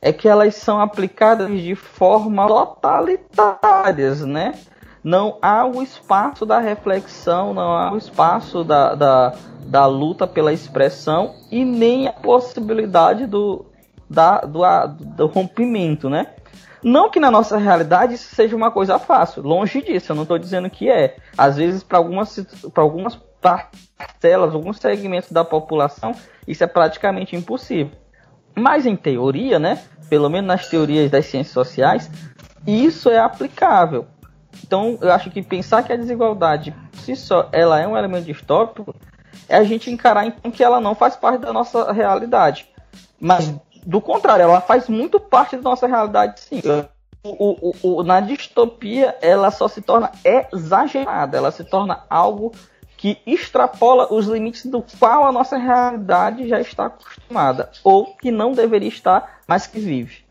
é que elas são aplicadas de forma totalitárias, né? Não há o espaço da reflexão, não há o espaço da, da, da luta pela expressão e nem a possibilidade do, da, do, do rompimento, né? Não que na nossa realidade isso seja uma coisa fácil, longe disso, eu não estou dizendo que é. Às vezes, para algumas, algumas parcelas, alguns segmentos da população, isso é praticamente impossível. Mas em teoria, né? Pelo menos nas teorias das ciências sociais, isso é aplicável. Então, eu acho que pensar que a desigualdade, si só, ela é um elemento distópico, é a gente encarar então que ela não faz parte da nossa realidade. Mas, do contrário, ela faz muito parte da nossa realidade, sim. O, o- o- na distopia, ela só se torna exagerada, ela se torna algo que extrapola os limites do qual a nossa realidade já está acostumada, ou que não deveria estar, mas que vive.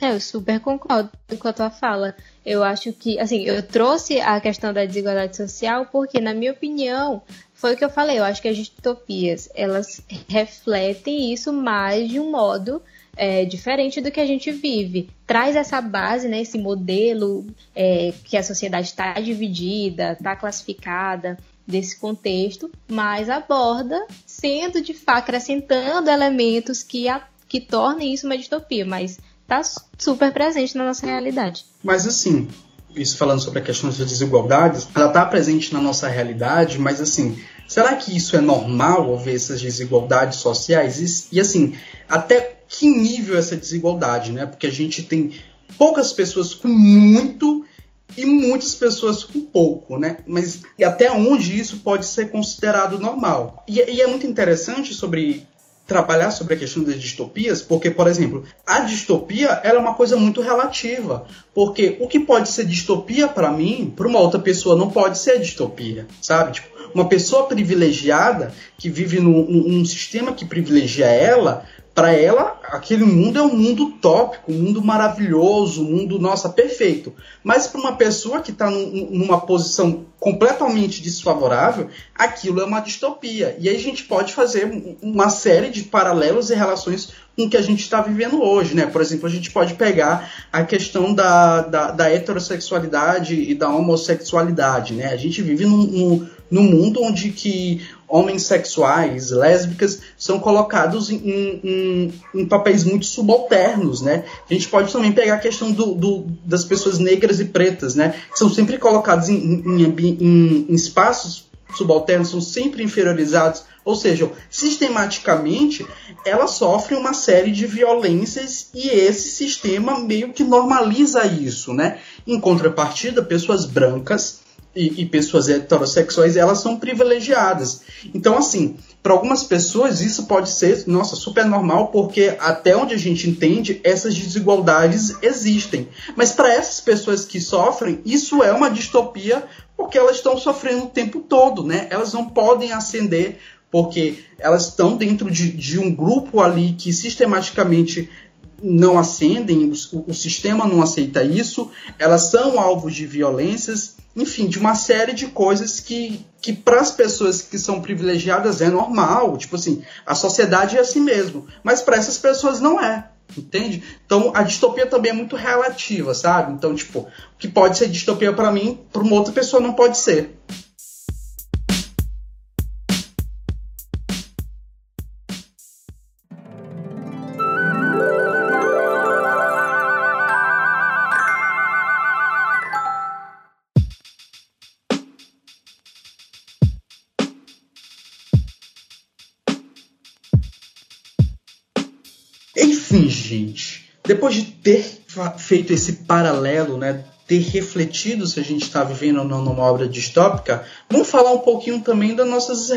É, eu super concordo com a tua fala. Eu acho que, assim, eu trouxe a questão da desigualdade social porque, na minha opinião, foi o que eu falei. Eu acho que as distopias, elas refletem isso mais de um modo é, diferente do que a gente vive. Traz essa base, né, esse modelo é, que a sociedade está dividida, está classificada desse contexto, mas aborda sendo de fato acrescentando elementos que, a, que tornem isso uma distopia, mas está super presente na nossa realidade. Mas assim, isso falando sobre a questão das desigualdades, ela está presente na nossa realidade, mas assim, será que isso é normal haver essas desigualdades sociais? E, e, assim, até que nível essa desigualdade, né? Porque a gente tem poucas pessoas com muito e muitas pessoas com pouco, né? Mas e até onde isso pode ser considerado normal? E, e é muito interessante sobre trabalhar sobre a questão das distopias, porque, por exemplo, a distopia é uma coisa muito relativa, porque o que pode ser distopia para mim, para uma outra pessoa não pode ser distopia, sabe? Tipo, uma pessoa privilegiada que vive num sistema que privilegia ela, para ela, aquele mundo é um mundo utópico, um mundo maravilhoso, um mundo, nossa, perfeito. Mas para uma pessoa que está num, numa posição completamente desfavorável, aquilo é uma distopia. E aí a gente pode fazer uma série de paralelos e relações com o que a gente está vivendo hoje. Né? Por exemplo, a gente pode pegar a questão da, da, da heterossexualidade e da homossexualidade. Né? A gente vive num, num, num mundo onde que homens sexuais, lésbicas, são colocados em, em, em, papéis muito subalternos, né? A gente pode também pegar a questão do, do, das pessoas negras e pretas, né? Que são sempre colocados em, em espaços subalternos, são sempre inferiorizados, ou seja, sistematicamente elas sofrem uma série de violências e esse sistema meio que normaliza isso, né? Em contrapartida, pessoas brancas e, e, pessoas heterossexuais elas são privilegiadas. Então, assim, para algumas pessoas isso pode ser, nossa, super normal, porque até onde a gente entende, essas desigualdades existem. Mas para essas pessoas que sofrem, isso é uma distopia, porque elas estão sofrendo o tempo todo, né? Elas não podem ascender, porque elas estão dentro de, de um grupo ali que sistematicamente não ascendem, o, o sistema não aceita isso, elas são alvos de violências enfim, de uma série de coisas que, que para as pessoas que são privilegiadas é normal. Tipo assim, a sociedade é assim mesmo. Mas para essas pessoas não é. Entende? Então a distopia também é muito relativa, sabe? Então, tipo, o que pode ser distopia para mim, para uma outra pessoa não pode ser. Depois de ter feito esse paralelo, né, ter refletido se a gente está vivendo ou não numa obra distópica, vamos falar um pouquinho também das nossas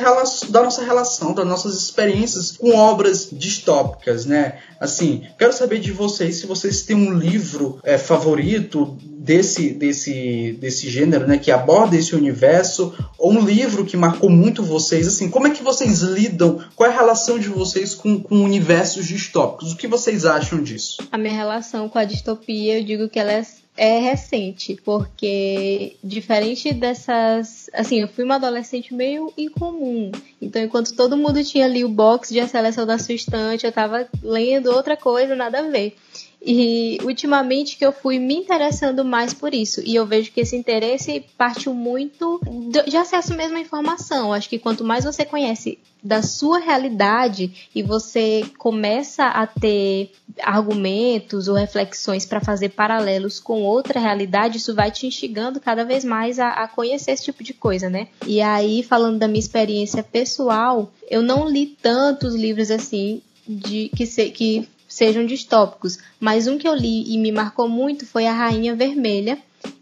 da nossa relação, das nossas experiências com obras distópicas, né? Assim, quero saber de vocês se vocês têm um livro é, favorito desse, desse, desse gênero, né, que aborda esse universo, ou um livro que marcou muito vocês, assim, como é que vocês lidam, qual é a relação de vocês com, com universos distópicos? O que vocês acham disso? A minha relação com a distopia, eu digo que ela é é recente, porque diferente dessas. Assim, eu fui uma adolescente meio incomum. Então, enquanto todo mundo tinha ali o box de A Seleção da Sua Estante, eu tava lendo outra coisa, nada a ver. E ultimamente que eu fui me interessando mais por isso. E eu vejo que esse interesse partiu muito de acesso mesmo à informação. Acho que quanto mais você conhece da sua realidade e você começa a ter argumentos ou reflexões para fazer paralelos com outra realidade, isso vai te instigando cada vez mais a, a, conhecer esse tipo de coisa, né? E aí, falando da minha experiência pessoal, eu não li tantos livros assim de que, se, que sejam distópicos, mas um que eu li e me marcou muito foi A Rainha Vermelha.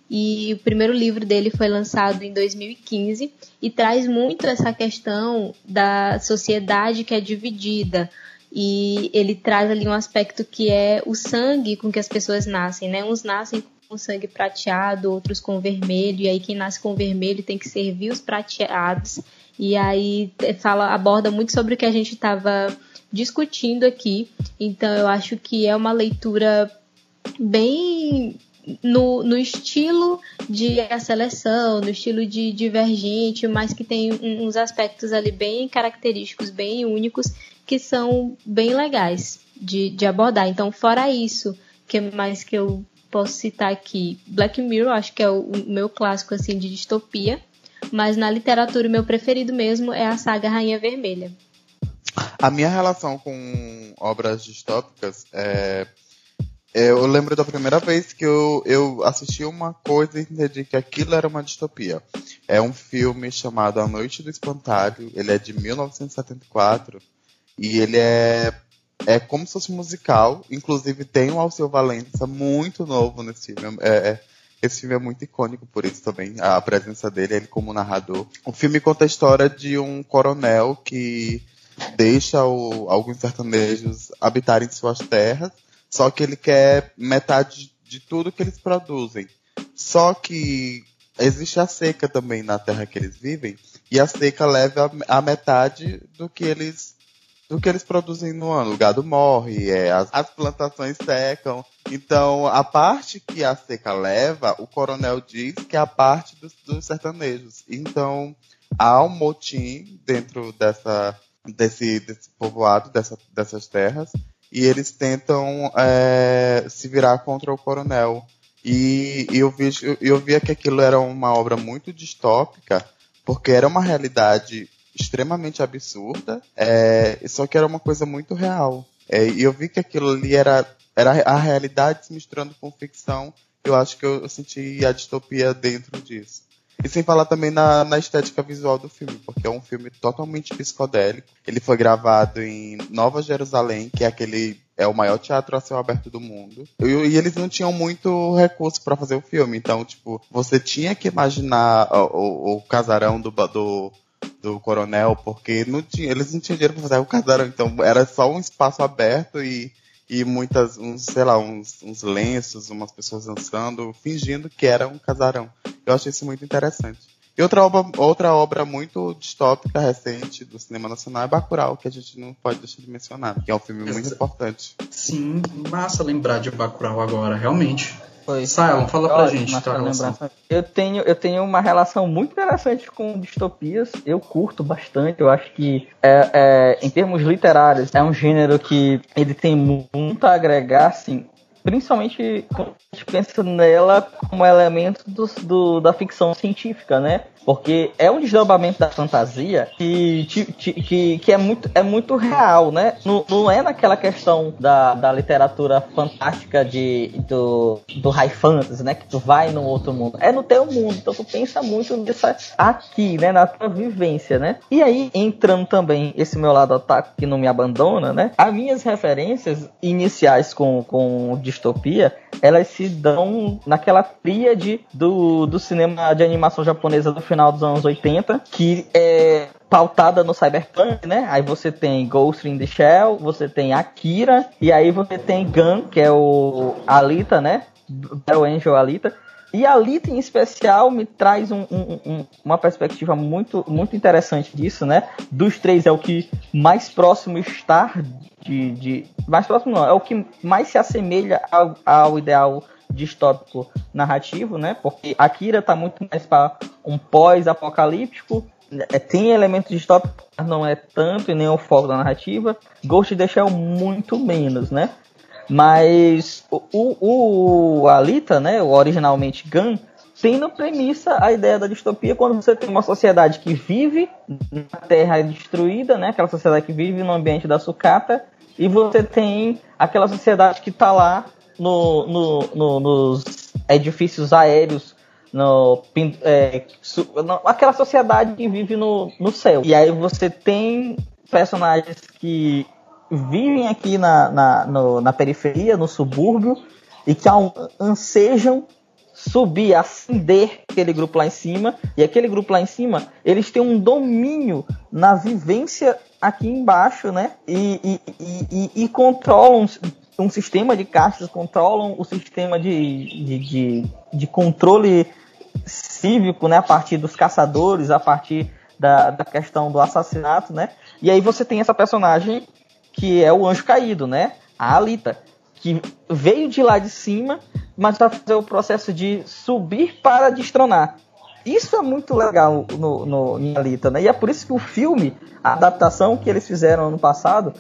E o primeiro livro dele foi lançado em 2015 e traz muito essa questão da sociedade que é dividida. E ele traz ali um aspecto que é o sangue com que as pessoas nascem, né? Uns nascem com sangue prateado, outros com vermelho, e aí quem nasce com vermelho tem que servir os prateados. E aí fala, aborda muito sobre o que a gente estava discutindo aqui. Então eu acho que é uma leitura bem no, no estilo de a seleção, no estilo de divergente, mas que tem uns aspectos ali bem característicos, bem únicos, que são bem legais de, de abordar. Então, fora isso, que mais que eu posso citar aqui? Black Mirror, acho que é o, o meu clássico assim de distopia, mas na literatura o meu preferido mesmo é a saga Rainha Vermelha. A minha relação com obras distópicas é, é. Eu lembro da primeira vez que eu, eu assisti uma coisa e entendi que aquilo era uma distopia. É um filme chamado A Noite do Espantalho. Ele é de 1974 e ele é é como se fosse musical. Inclusive tem o Alceu Valença muito novo nesse filme. É, é, esse filme é muito icônico por isso também, a presença dele, ele como narrador. O filme conta a história de um coronel que deixa o, alguns sertanejos habitarem suas terras, só que ele quer metade de tudo que eles produzem. Só que existe a seca também na terra que eles vivem, e a seca leva a metade do que eles do que eles produzem no ano. O gado morre, é, as, as plantações secam. Então, a parte que a seca leva, o coronel diz que é a parte dos, dos sertanejos. Então, há um motim dentro dessa desse, desse povoado, dessa, dessas terras, e eles tentam é, se virar contra o coronel. E, e eu, vi, eu, via que aquilo era uma obra muito distópica, porque era uma realidade extremamente absurda, é, só que era uma coisa muito real. É, e eu vi que aquilo ali era, era a realidade se misturando com ficção. Eu acho que eu senti a distopia dentro disso. E sem falar também na, na estética visual do filme, porque é um filme totalmente psicodélico. Ele foi gravado em Nova Jerusalém, que é aquele é o maior teatro a céu aberto do mundo. E, e eles não tinham muito recurso para fazer o filme, então tipo você tinha que imaginar o, o, o casarão do, do do coronel, porque não tinha, eles não tinham dinheiro para fazer o casarão, então era só um espaço aberto e e muitas, uns, sei lá, uns, uns lenços, umas pessoas dançando, fingindo que era um casarão. Eu achei isso muito interessante. E outra obra, outra obra muito distópica recente do cinema nacional é Bacurau, que a gente não pode deixar de mencionar, que é um filme muito importante. Sim, massa lembrar de Bacurau agora, realmente. Foi. Silon, fala pra Ótimo, gente. Tua Eu tenho, eu tenho uma relação muito interessante com distopias. Eu curto bastante. Eu acho que, é, é, em termos literários, é um gênero que ele tem muito a agregar, assim, principalmente quando a gente pensa nela como elemento do, do, da ficção científica, né? Porque é um desdobramento da fantasia que, que, que é, muito, é muito real, né? Não, não é naquela questão da, da literatura fantástica de, do, do high fantasy, né? Que tu vai no outro mundo. É no teu mundo, então tu pensa muito nisso aqui, né? Na tua vivência, né? E aí, entrando também esse meu lado otaku que não me abandona, né? As minhas referências iniciais com, com distopia, elas se dão naquela tríade do, do cinema de animação japonesa do final dos anos 80, que é pautada no cyberpunk, né? Aí você tem Ghost in the Shell, você tem Akira, e aí você tem Gun, que é o Alita, né? Battle Angel Alita. E Alita em especial me traz um, um, um, uma perspectiva muito, muito interessante disso, né? Dos três é o que mais próximo está de, de mais próximo não, é o que mais se assemelha ao, ao ideal distópico narrativo, né? Porque Akira tá muito mais para um pós-apocalíptico, é, tem elementos distópicos, mas não é tanto e nem o foco da narrativa. Ghost deixa muito menos, né? Mas o, o, o Alita, né, o originalmente Gun, tem na premissa a ideia da distopia quando você tem uma sociedade que vive na Terra destruída, né, aquela sociedade que vive no ambiente da sucata, e você tem aquela sociedade que está lá no, no, no, nos edifícios aéreos, no, é, no, aquela sociedade que vive no, no céu. E aí você tem personagens que vivem aqui na, na, no, na periferia, no subúrbio, e que ansejam subir, ascender aquele grupo lá em cima, e aquele grupo lá em cima, eles têm um domínio na vivência aqui embaixo, né? E, e, e, e controlam um sistema de caixas, controlam o sistema de, de, de, de controle cívico, né? A partir dos caçadores, a partir da, da questão do assassinato, né? E aí você tem essa personagem que é o anjo caído, né? A Alita, que veio de lá de cima, mas vai fazer o processo de subir para destronar. Isso é muito legal no, no, em Alita, né? E é por isso que o filme, a adaptação que eles fizeram ano passado,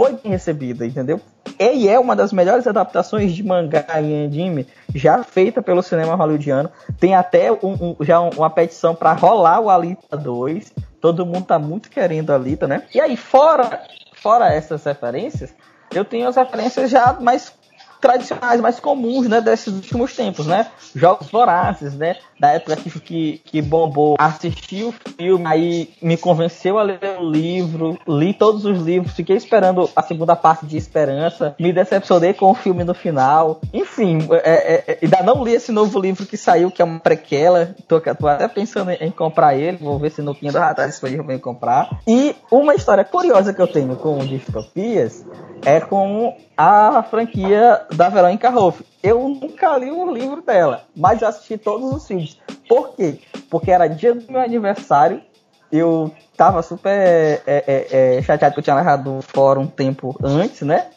foi bem recebida, entendeu? E é uma das melhores adaptações de mangá em anime já feita pelo cinema hollywoodiano. Tem até um, um, já uma petição para rolar o Alita 2. Todo mundo tá muito querendo Alita, né? E aí, fora fora essas referências, eu tenho as referências já mais tradicionais, mais comuns, né, desses últimos tempos, né? Jogos vorazes, né? Da época que, que, que bombou. Assisti o filme, aí me convenceu a ler o livro, li todos os livros, fiquei esperando a segunda parte de Esperança, me decepcionei com o filme no final. Enfim, é, é, é, ainda não li esse novo livro que saiu, que é uma prequela. Tô, tô até pensando em, comprar ele, vou ver se no Kindle ah, tá disponível pra comprar. E uma história curiosa que eu tenho com distopias é com a franquia da Verônica Rolf. Eu nunca li um livro dela, mas assisti todos os filmes. Por quê? Porque era dia do meu aniversário, eu tava super é, é, é, chateado que eu tinha largado o fórum um tempo antes, né?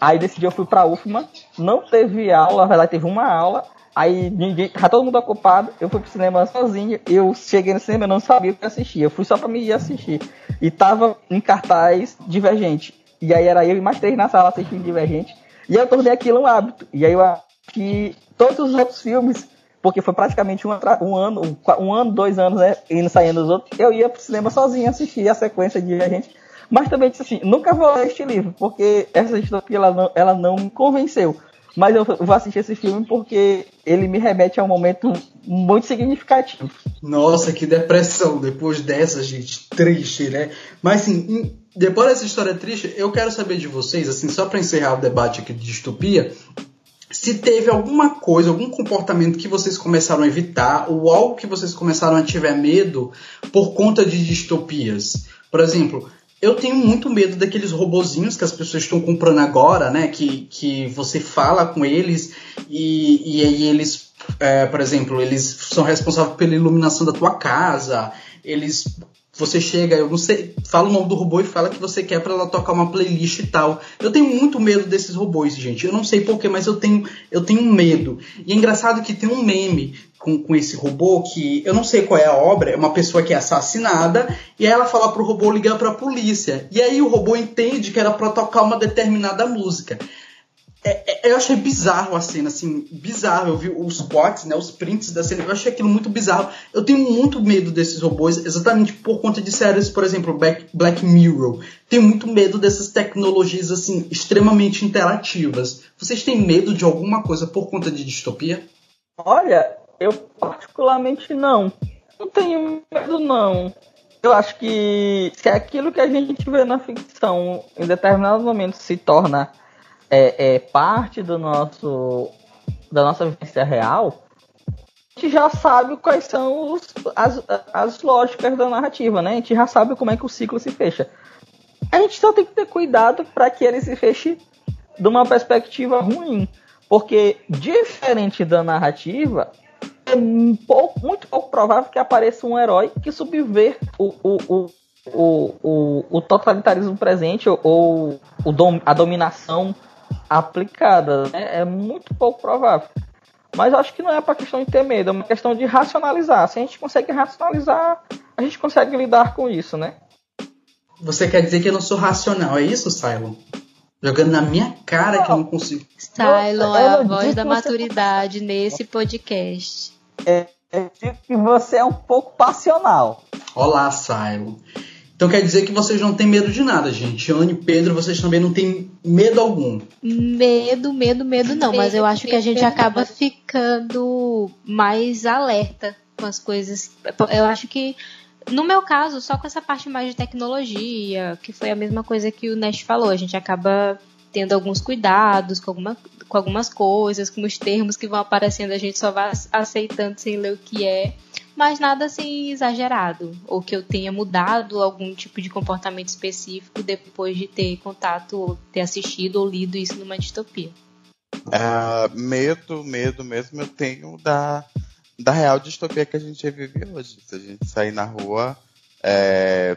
Aí desse dia eu fui pra UFMA, não teve aula, na verdade teve uma aula, aí ninguém, tava todo mundo ocupado, eu fui pro cinema sozinho, eu cheguei no cinema e não sabia o que assistir, eu fui só pra me ir assistir. E tava em cartaz Divergente. E aí era eu e mais três na sala assistindo Divergente. E eu tornei aquilo um hábito. E aí eu que todos os outros filmes, porque foi praticamente um, um ano, um ano, dois anos, né? Indo saindo os outros, eu ia pro cinema sozinho assistir a sequência de Divergente. Mas também disse assim, nunca vou ler este livro, porque essa distopia ela não, ela não me convenceu. Mas eu vou assistir esse filme porque ele me remete a um momento muito significativo. Nossa, que depressão depois dessa, gente. Triste, né? Mas assim, depois dessa história triste, eu quero saber de vocês, assim, só para encerrar o debate aqui de distopia, se teve alguma coisa, algum comportamento que vocês começaram a evitar, ou algo que vocês começaram a tiver medo por conta de distopias. Por exemplo, eu tenho muito medo daqueles robozinhos que as pessoas estão comprando agora, né? Que, que você fala com eles e, e aí eles, é, por exemplo, eles são responsáveis pela iluminação da tua casa, eles você chega, eu não sei, fala o nome do robô e fala que você quer para ela tocar uma playlist e tal. Eu tenho muito medo desses robôs, gente. Eu não sei porquê, mas eu tenho, eu tenho medo. E é engraçado que tem um meme com, com esse robô que eu não sei qual é a obra, é uma pessoa que é assassinada e aí ela fala pro robô ligar para a polícia. E aí o robô entende que era para tocar uma determinada música. É, é, eu achei bizarro a cena, assim, bizarro. Eu vi os quotes, né, os prints da cena, eu achei aquilo muito bizarro. Eu tenho muito medo desses robôs, exatamente por conta de séries, por exemplo, Black, Black Mirror. Tenho muito medo dessas tecnologias, assim, extremamente interativas. Vocês têm medo de alguma coisa por conta de distopia? Olha, eu particularmente não. Não tenho medo, não. Eu acho que se aquilo que a gente vê na ficção em determinados momentos se torna é, é parte do nosso da nossa vivência real, a gente já sabe quais são os, as, as lógicas da narrativa, né? A gente já sabe como é que o ciclo se fecha. A gente só tem que ter cuidado para que ele se feche de uma perspectiva ruim. Porque, diferente da narrativa, é pouco, muito pouco provável que apareça um herói que subverta o, o, o, o, o, o totalitarismo presente ou o dom, a dominação aplicada. Né? É muito pouco provável. Mas acho que não é para questão de ter medo, é uma questão de racionalizar. Se a gente consegue racionalizar, a gente consegue lidar com isso, né? Você quer dizer que eu não sou racional, é isso, Cylon? Jogando na minha cara não. que eu não consigo. Cylon é a voz da maturidade nesse podcast. É, é que você é um pouco passional. Olá, Cylon. Então quer dizer que vocês não têm medo de nada, gente. Anne e Pedro, vocês também não têm medo algum. Medo, medo, medo não. Mas eu acho que a gente acaba ficando mais alerta com as coisas. Eu acho que, no meu caso, só com essa parte mais de tecnologia, que foi a mesma coisa que o Nash falou. A gente acaba tendo alguns cuidados com, alguma, com algumas coisas, com os termos que vão aparecendo, a gente só vai aceitando sem ler o que é mas nada assim exagerado, ou que eu tenha mudado algum tipo de comportamento específico depois de ter contato, ou ter assistido ou lido isso numa distopia. Uh, medo, medo mesmo eu tenho da, da real distopia que a gente vive hoje. Se a gente sair na rua, é,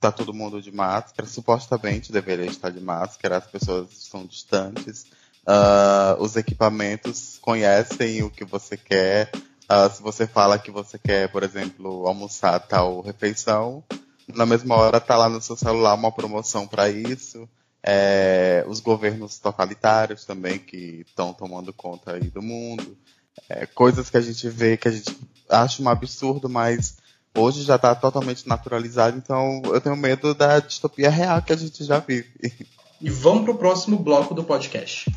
tá todo mundo de máscara, supostamente deveria estar de máscara, as pessoas estão distantes, uh, os equipamentos conhecem o que você quer, Uh, se você fala que você quer, por exemplo, almoçar tal refeição, na mesma hora tá lá no seu celular uma promoção para isso. É, os governos totalitários também que estão tomando conta aí do mundo. É, coisas que a gente vê que a gente acha um absurdo, mas hoje já está totalmente naturalizado, então eu tenho medo da distopia real que a gente já vive. E vamos para o próximo bloco do podcast.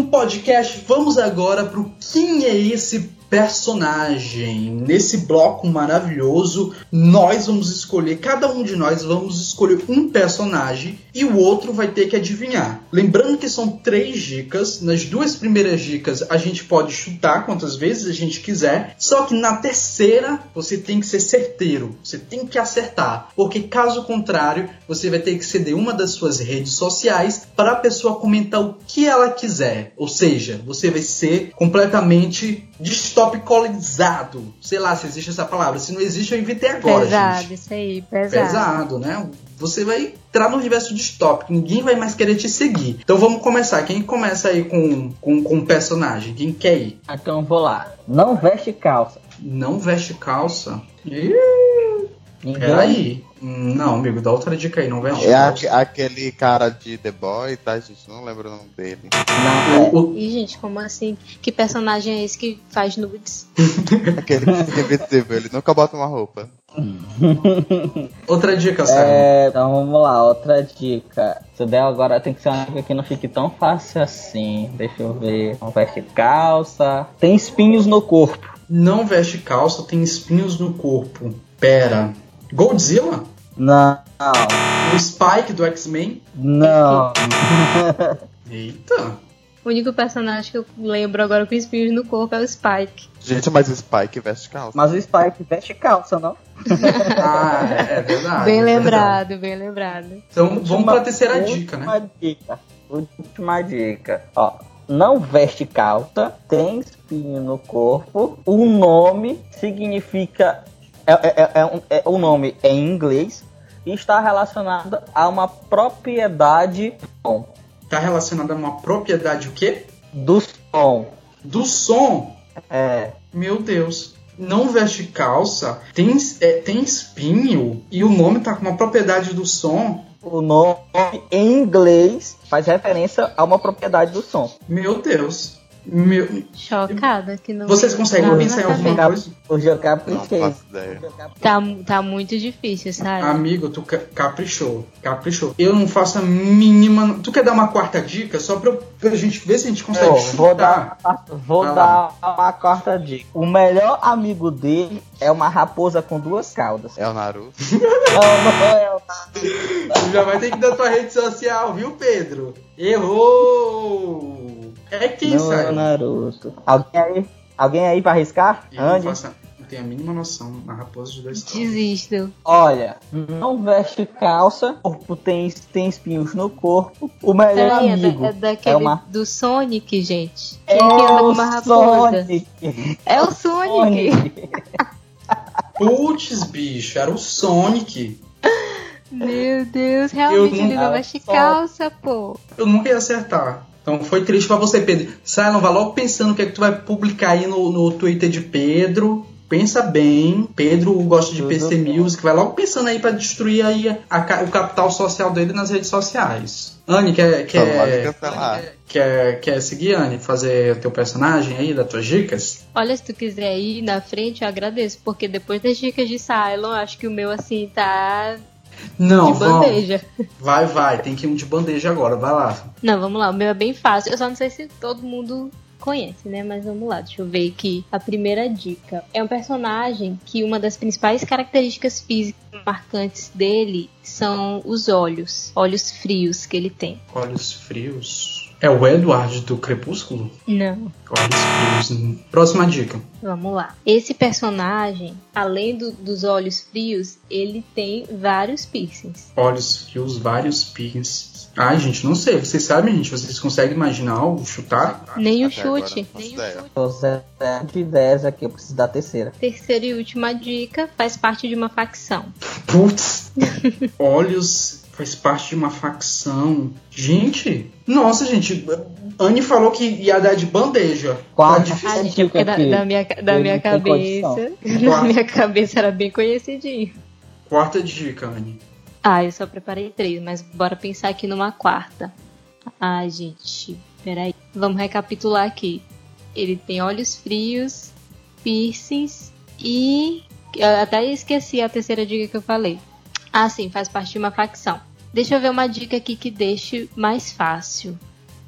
O podcast, vamos agora para o Quem é esse personagem. Nesse bloco maravilhoso, nós vamos escolher, cada um de nós vamos escolher um personagem e o outro vai ter que adivinhar. Lembrando que são três dicas. Nas duas primeiras dicas a gente pode chutar quantas vezes a gente quiser, só que na terceira você tem que ser certeiro, você tem que acertar, porque caso contrário você vai ter que ceder uma das suas redes sociais para a pessoa comentar o que ela quiser. Ou seja, você vai ser completamente distopicolizado. Sei lá se existe essa palavra. Se não existe, eu inventei agora. Pesado, gente. isso aí, pesado. Pesado, né? Você vai entrar no universo distópico, ninguém vai mais querer te seguir. Então vamos começar. Quem começa aí com, com, com um personagem? Quem quer ir? Então vou lá. Não veste calça. Não veste calça? Ih, peraí. Não, amigo, dá outra dica aí, não veste É calça. aquele cara de The Boy, tá, gente? Não lembro o nome dele. Não, é. O- E, gente, como assim? Que personagem é esse que faz nudes? Aquele que fica invisível, ele nunca bota uma roupa. Outra dica, Simon. É, então vamos lá, outra dica. Se der agora tem que ser uma dica que não fique tão fácil assim. Deixa eu ver. Não veste calça. Tem espinhos no corpo. Não veste calça, tem espinhos no corpo. Pera. Godzilla? Não, O Spike do X-Men? não. Eita. O único personagem que eu lembro agora com espinhos no corpo é o Spike. Gente, mas o Spike veste calça. Mas o Spike veste calça, não? Ah, é, é verdade. bem é verdade. lembrado, bem lembrado. Então vamos para a terceira dica, né? Última dica. Última dica. Ó, não veste calça, tem espinho no corpo. O nome significa. É, é, é, é um- é- o nome é em inglês, está relacionada a uma propriedade bom, Tá relacionado a uma propriedade o quê? do som. Do som. É, Meu Deus. Não veste calça, tem, é, tem espinho e o nome tá com uma propriedade do som. o nome em inglês faz referência a uma propriedade do som. Meu Deus. Meu... Chocada que não. Vocês conseguem pensar em alguma coisa? Jocaprichei. faço ideia. Tá, tá muito difícil, sabe? Amigo, tu ca- caprichou. Caprichou. Eu não faço a mínima. Tu quer dar uma quarta dica? Só pra, pra gente ver se a gente consegue chutar. vou dar, vou Vai dar uma quarta dica. O melhor amigo dele é uma raposa com duas caudas. É o Naruto? Não, não é o Tu já vai ter que dar tua rede social, viu, Pedro? Errou! É quem, Não é o sabe? Naruto. Alguém aí, alguém aí pra arriscar? Eu não, Ande. faço, a- não tenho a mínima noção. Uma raposa de dois caldos. Desisto. Olha, não veste calça, o corpo tem, tem espinhos no corpo. O melhor Peraí, é, amigo da, é daquele é uma- do Sonic, gente. é Quem que anda com o uma raposa? Sonic. É o Sonic. Sonic. Putz, bicho, era o Sonic. Meu Deus, realmente ele não- não veste Só- calça, pô. Eu nunca ia acertar. Então foi triste pra você, Pedro. Sai, não vai logo pensando o que é que tu vai publicar aí no, no Twitter de Pedro. Pensa bem. Pedro gosta de PC bem. Music. Vai logo pensando aí pra destruir aí a ca- o capital social dele nas redes sociais. Anne, quer, pode quer, quer, quer seguir, Anne? Fazer o teu personagem aí, das tuas dicas? Olha, se tu quiser ir na frente, eu agradeço, porque depois das dicas de Cylon, acho que o meu, assim, tá Não, de vamos. bandeja. Vai, vai. Tem que ir um de bandeja agora. Vai lá. Não, vamos lá, o meu é bem fácil. Eu só não sei se todo mundo conhece, né? Mas vamos lá, deixa eu ver aqui. A primeira dica é um personagem que uma das principais características físicas marcantes dele são os olhos, olhos frios que ele tem. Olhos frios. É o Edward do Crepúsculo? Não. Olhos frios. Próxima dica. Vamos lá. Esse personagem, além do- dos olhos frios, ele tem vários piercings. Olhos frios, vários piercings. Ai, gente, não sei. Vocês sabem, gente? Vocês conseguem imaginar algo? Chutar? Nem o agora chute. faço Nem o chute. De 10 aqui, eu preciso da terceira. Terceira e última dica faz parte de uma facção. Putz! Olhos faz parte de uma facção. Gente! Nossa, gente. Anne falou que ia dar de bandeja. Tá Quarta difícil. Ah, gente, porque da, da minha, da minha cabeça. Na minha cabeça era bem conhecidinho. Quarta dica, Anne. Ah, eu só preparei três, mas bora pensar aqui numa quarta. Ai, gente, peraí. Vamos recapitular aqui. Ele tem olhos frios, piercings e. Eu até esqueci a terceira dica que eu falei. Ah, sim, faz parte de uma facção. Deixa eu ver uma dica aqui que deixe mais fácil.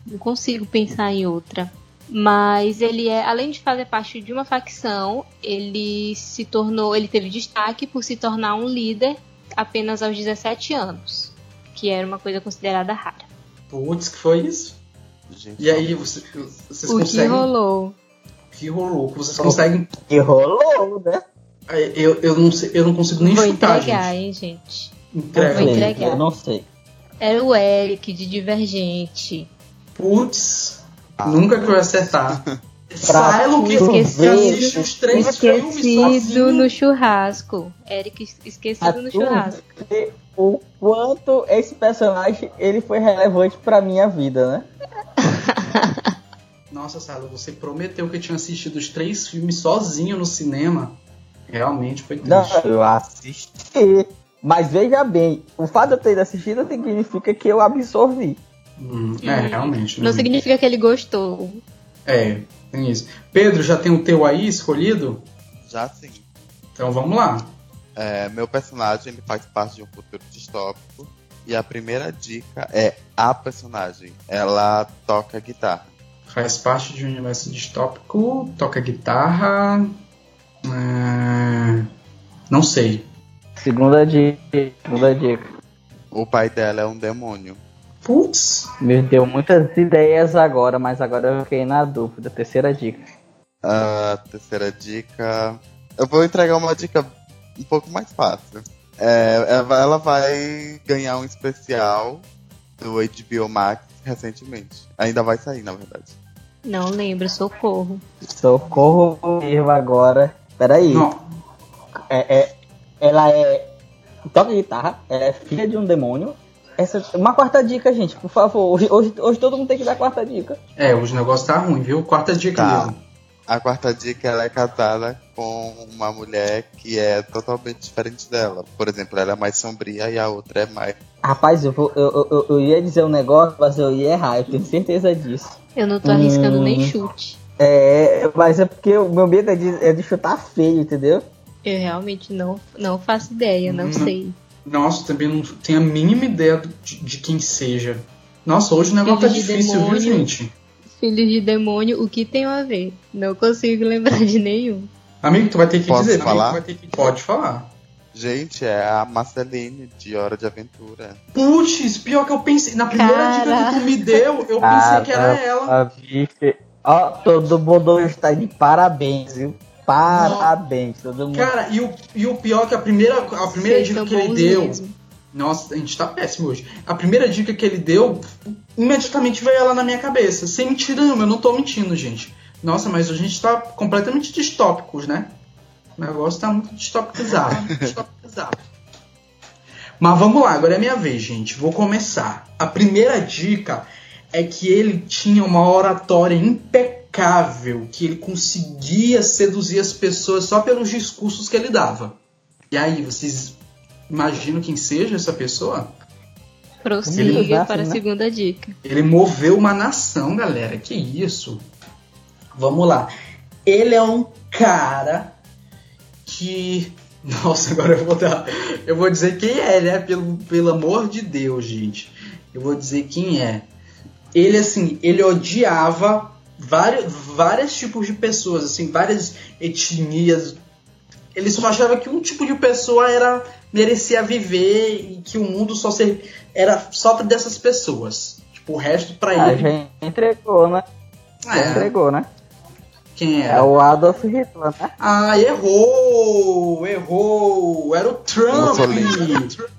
Não consigo pensar em outra. Mas ele é, além de fazer parte de uma facção, ele se tornou, ele teve destaque por se tornar um líder apenas aos 17 anos, que era uma coisa considerada rara. Putz, que foi isso? Gente, E aí, você- vocês o que conseguem. rolou? O que rolou? Vocês conseguem. Que rolou, né? Eu, eu, não, sei, eu não consigo nem Vou chutar, entregar, gente. hein, gente. Entrega. Vou entregar. Eu não sei. Era o Eric de Divergente. Putz, Ah. nunca que eu ia acertar. Silo que, que Esquecido. assiste os três filmes Esquecido no churrasco. Eric esquecido A no churrasco. o quanto esse personagem ele foi relevante pra minha vida, né? Nossa, Silo, você prometeu que tinha assistido os três filmes sozinho no cinema. Realmente foi Não, triste. eu assisti. Mas veja bem, o fato de eu ter assistido significa que eu absorvi. Hum, é, realmente. Não né? significa que ele gostou. É, tem isso. Pedro, já tem o teu aí escolhido? Já sim. Então vamos lá. É, meu personagem ele faz parte de um futuro distópico. E a primeira dica é a personagem. Ela toca guitarra. Faz parte de um universo distópico, toca guitarra. É, Não sei. Segunda dica. Segunda dica. O pai dela é um demônio. Putz, Me deu muitas ideias agora, mas agora eu fiquei na dúvida. Terceira dica. A terceira dica. Eu vou entregar uma dica um pouco mais fácil. É, ela ela vai ganhar um especial do HBO Max recentemente. Ainda vai sair, na verdade. Não lembro, socorro. Socorro agora. Peraí. não. É, é- ela é toca guitarra, é filha de um demônio. Essa, uma quarta dica, gente, por favor. Hoje, hoje, hoje todo mundo tem que dar quarta dica. É, hoje o negócio tá ruim, viu? Quarta dica Tá. mesmo. A quarta dica ela é casada com uma mulher que é totalmente diferente dela. Por exemplo, ela é mais sombria e a outra é mais. Rapaz, eu, vou, eu, eu, eu ia dizer um negócio, mas eu ia errar, eu tenho certeza disso. Eu não tô arriscando Hum. nem chute. É, mas é porque o meu medo é de, é de chutar feio, entendeu? Eu realmente não, não faço ideia, não Hum. sei. Nossa, também não tenho a mínima ideia de, de quem seja. Nossa, hoje o negócio tá Filho de difícil, viu, demônio. gente? Filhos de demônio, o que tem a ver? Não consigo lembrar de nenhum. Amigo, tu vai ter que Posso dizer. amigo, falar? tu vai ter que... Pode falar. Gente, é a Marceline de Hora de Aventura. Putz, pior que eu pensei. Na primeira dica que tu me deu, eu pensei que era ela. A bife. Ó, todo mundo está de parabéns, viu? Parabéns, todo mundo. Cara, e o, e o pior que a primeira, a primeira Vocês dica que ele deu. mesmo. Nossa, a gente tá péssimo hoje. A primeira dica que ele deu, imediatamente veio ela na minha cabeça. Sem mentira nenhuma, eu não tô mentindo, gente. Nossa, mas a gente tá completamente distópicos, né? O negócio tá muito distopizado. distopizado. Mas vamos lá, agora é minha vez, gente. Vou começar. A primeira dica é que ele tinha uma oratória impecável, que ele conseguia seduzir as pessoas só pelos discursos que ele dava. E aí, vocês imaginam quem seja essa pessoa? Prossiga Ele- para a né? segunda dica. Ele moveu uma nação, galera. Que isso? Vamos lá. Ele é um cara que. Nossa, agora eu vou dar. Eu vou dizer quem é, né? Pelo, pelo amor de Deus, gente. Eu vou dizer quem é. Ele, assim, ele odiava vários, vários tipos de pessoas, assim, várias etnias. Ele só achava que um tipo de pessoa era merecia viver e que o mundo só ser, era só dessas pessoas. Tipo, o resto pra A ele. gente entregou, né? É, Entregou, né? quem É era? o Adolf Hitler, né? Ah, errou! Errou! Era o Trump!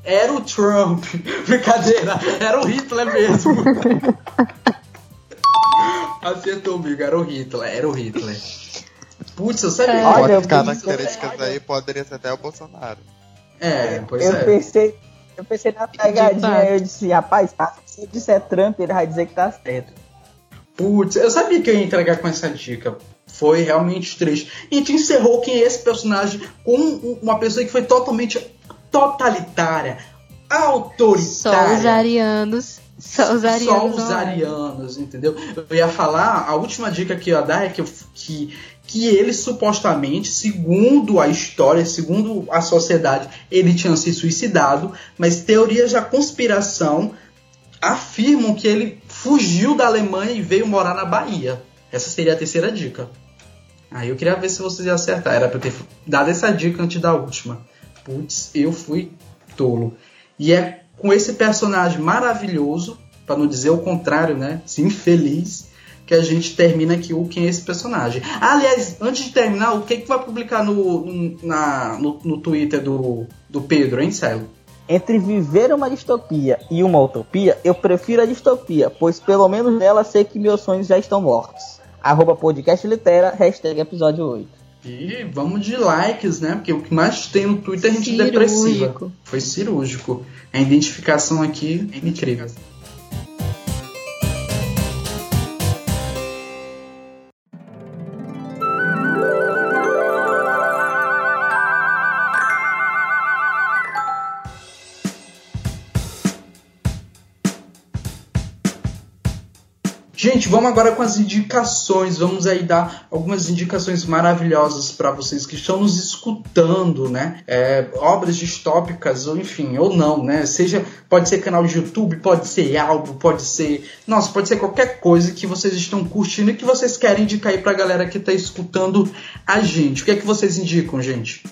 Era o Trump! Brincadeira, era o Hitler mesmo! Acertou, amigo, era o Hitler, era o Hitler. Putz, eu sabia. É. Olha, Olha, eu as características aí poderia ser até o Bolsonaro. É, pois eu é. pensei. Eu pensei na pegadinha, eu disse, rapaz, se eu disser Trump, ele vai dizer que tá certo. Putz, eu sabia que eu ia entregar com essa dica. Foi realmente triste. E a gente encerrou quem é esse personagem com um- uma pessoa que foi totalmente totalitária, Só autoritária. os arianos. Só os arianos. Só os arianos, entendeu? Eu ia falar, a última dica que eu ia dar é que, que, que ele supostamente, segundo a história, segundo a sociedade, ele tinha se suicidado, mas teorias da conspiração afirmam que ele fugiu da Alemanha e veio morar na Bahia. Essa seria a terceira dica. Aí eu queria ver se vocês iam acertar. Era pra eu ter dado essa dica antes da última. Putz, eu fui tolo. E é com esse personagem maravilhoso, para não dizer o contrário, né? Sim, infeliz, que a gente termina aqui o quem é esse personagem. Aliás, antes de terminar, o que que vai publicar no, no- na, no, no Twitter do, do Pedro, hein, Celo? Entre viver uma distopia e uma utopia, eu prefiro a distopia, pois pelo menos nela sei que meus sonhos já estão mortos. Arroba podcast litera, hashtag episódio 8. E vamos de likes, né? Porque o que mais tem no Twitter é gente depressiva. Cirúrgico. Foi cirúrgico. A identificação aqui é incrível. Vamos agora com as indicações. Vamos aí dar algumas indicações maravilhosas para vocês que estão nos escutando, né? É, obras distópicas, ou enfim, ou não, né? Seja, pode ser canal de YouTube, pode ser álbum, pode ser. Nossa, pode ser qualquer coisa que vocês estão curtindo e que vocês querem indicar aí pra galera que tá escutando a gente. O que é que vocês indicam, gente?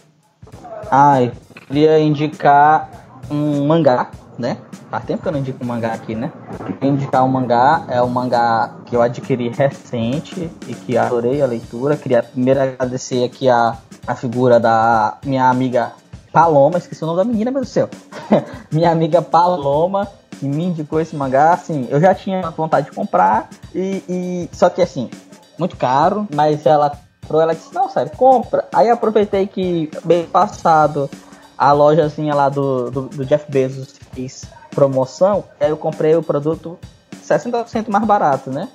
Ai, queria indicar um mangá, né? Faz tempo que eu não indico um mangá aqui, né? Queria indicar um mangá, é um mangá que eu adquiri recente e que adorei a leitura. Queria primeiro agradecer aqui a, a figura da minha amiga Paloma, esqueci o nome da menina, meu céu. minha amiga Paloma, que me indicou esse mangá, assim, eu já tinha vontade de comprar, e, e- só que assim, muito caro, mas ela ela disse, não, sério, compra. Aí aproveitei que mês passado a lojazinha lá do, do, do Jeff Bezos fez promoção, aí eu comprei o produto 60% mais barato, né?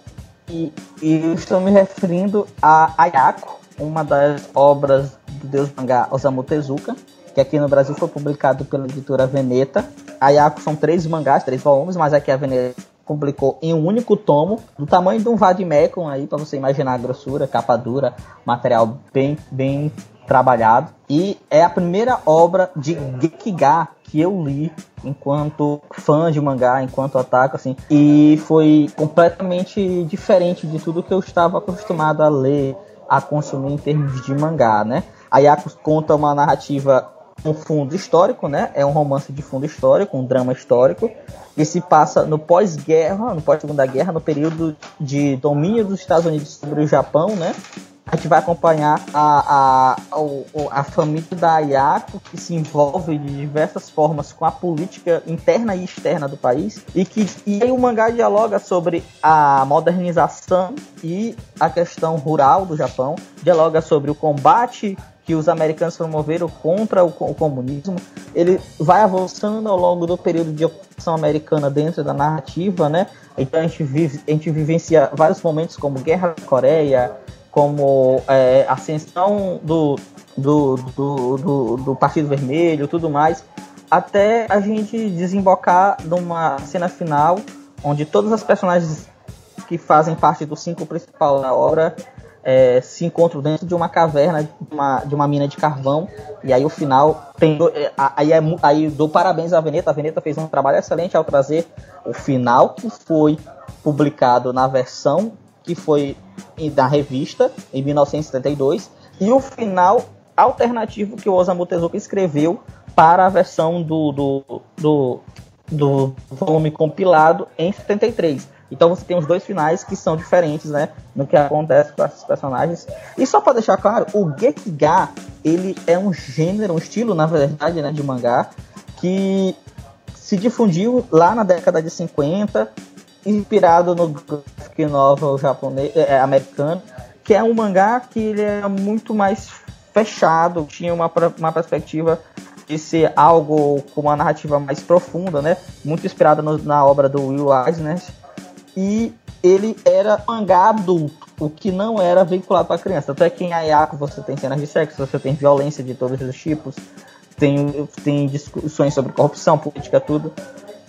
E, e estou me referindo a Ayako, uma das obras do deus mangá Osamu Tezuka, que aqui no Brasil foi publicado pela editora Veneta. Ayako são três mangás, três volumes, mas aqui a Veneta publicou em um único tomo, do tamanho de um Vadimecum aí, para você imaginar a grossura, capa dura, material bem, bem trabalhado. E é a primeira obra de Gekiga que eu li enquanto fã de mangá, enquanto ataque, assim. E foi completamente diferente de tudo que eu estava acostumado a ler, a consumir em termos de mangá, né? A Yaku conta uma narrativa um fundo histórico, né? É um romance de fundo histórico, um drama histórico, e se passa no pós-guerra, no pós-segunda guerra, no período de domínio dos Estados Unidos sobre o Japão, né? A gente vai acompanhar a, a, a, a, família da Ayako, que se envolve de diversas formas com a política interna e externa do país, e que e o mangá dialoga sobre a modernização e a questão rural do Japão, dialoga sobre o combate que os americanos promoveram contra o, o comunismo. Ele vai avançando ao longo do período de ocupação americana dentro da narrativa, né? Então a gente, vive, a gente vivencia vários momentos como Guerra da Coreia, como é, ascensão do, do, do, do, do Partido Vermelho tudo mais, até a gente desembocar numa cena final onde todas as personagens que fazem parte do cinco principal da obra é, se encontram dentro de uma caverna, de uma, de uma mina de carvão, e aí o final tem. É, aí, é, aí dou parabéns à Veneta, a Veneta fez um trabalho excelente ao trazer o final que foi publicado na versão que foi da revista em 1972 e o final alternativo que o Osamu Tezuka escreveu para a versão do, do, do, do volume compilado em 73. Então você tem os dois finais que são diferentes, né, no que acontece com esses personagens. E só para deixar claro, o Gekiga, ele é um gênero, um estilo, na verdade, né, de mangá que se difundiu lá na década de 50 inspirado no graphic novel japonês, é, é, americano, que é um mangá que ele é muito mais fechado, tinha uma, uma perspectiva de ser algo com uma narrativa mais profunda, né? Muito inspirada na obra do Will Eisner. E ele era mangá adulto, o que não era vinculado para criança. Até que em Ayako você tem cenas de sexo, você tem violência de todos os tipos, tem, tem discussões sobre corrupção, política, tudo.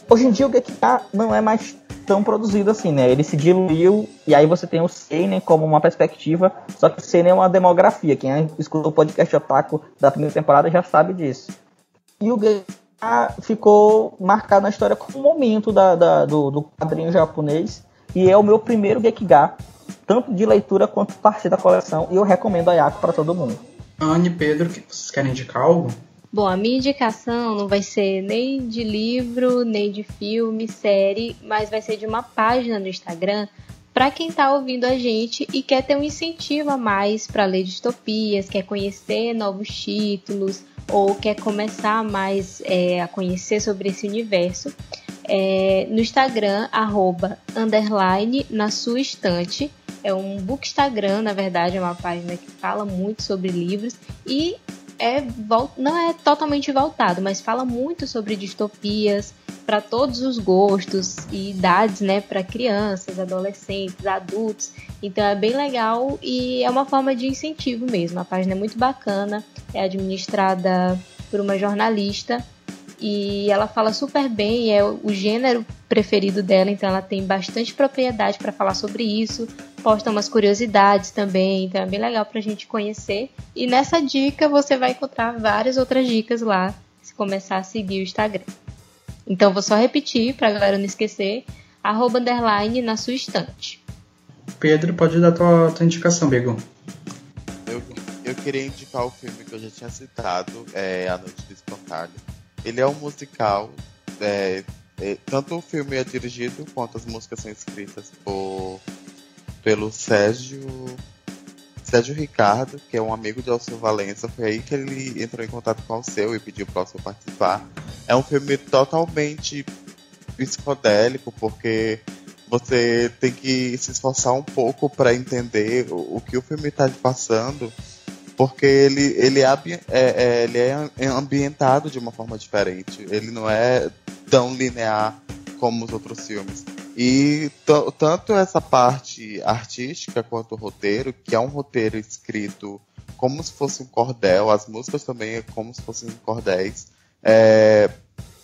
Hoje em dia o Gekka não é mais tão produzido assim, né? Ele se diluiu e aí você tem o Seinen como uma perspectiva, só que o Seinen é uma demografia. Quem escutou o podcast Otaku da primeira temporada já sabe disso. E o Gekka ficou marcado na história como um momento da, da do, do, quadrinho japonês e é o meu primeiro Gekiga, tanto de leitura quanto parte da coleção, e eu recomendo a Yako para todo mundo. Anne Pedro, vocês querem indicar algo? Bom, a minha indicação não vai ser nem de livro, nem de filme, série, mas vai ser de uma página no Instagram para quem está ouvindo a gente e quer ter um incentivo a mais para ler distopias, quer conhecer novos títulos ou quer começar mais é, a conhecer sobre esse universo. É, no Instagram, arroba, underline, na sua estante. É um book Instagram, na verdade, é uma página que fala muito sobre livros e é não é totalmente voltado, mas fala muito sobre distopias para todos os gostos e idades, né, para crianças, adolescentes, adultos. Então é bem legal e é uma forma de incentivo mesmo. A página é muito bacana, é administrada por uma jornalista e ela fala super bem, é o gênero preferido dela, então ela tem bastante propriedade para falar sobre isso, posta umas curiosidades também, então é bem legal para a gente conhecer. E nessa dica você vai encontrar várias outras dicas lá, se começar a seguir o Instagram. Então vou só repetir para a galera não esquecer, arroba underline na sua estante. Pedro, pode dar tua, tua indicação, Bego. Eu, eu queria indicar o filme que eu já tinha citado, é A Noite do Espantalho ele é um musical. É, é, tanto o filme é dirigido quanto as músicas são escritas por, pelo Sérgio Sérgio Ricardo, que é um amigo de Alceu Valença. Foi aí que ele entrou em contato com o Alceu e pediu para o Alceu participar. É um filme totalmente psicodélico, porque você tem que se esforçar um pouco para entender o, o, que o filme está passando porque ele, ele, é, é, é, ele é ambientado de uma forma diferente. Ele não é tão linear como os outros filmes. E tanto essa parte artística quanto o roteiro, que é um roteiro escrito como se fosse um cordel, as músicas também é como se fossem cordéis. É,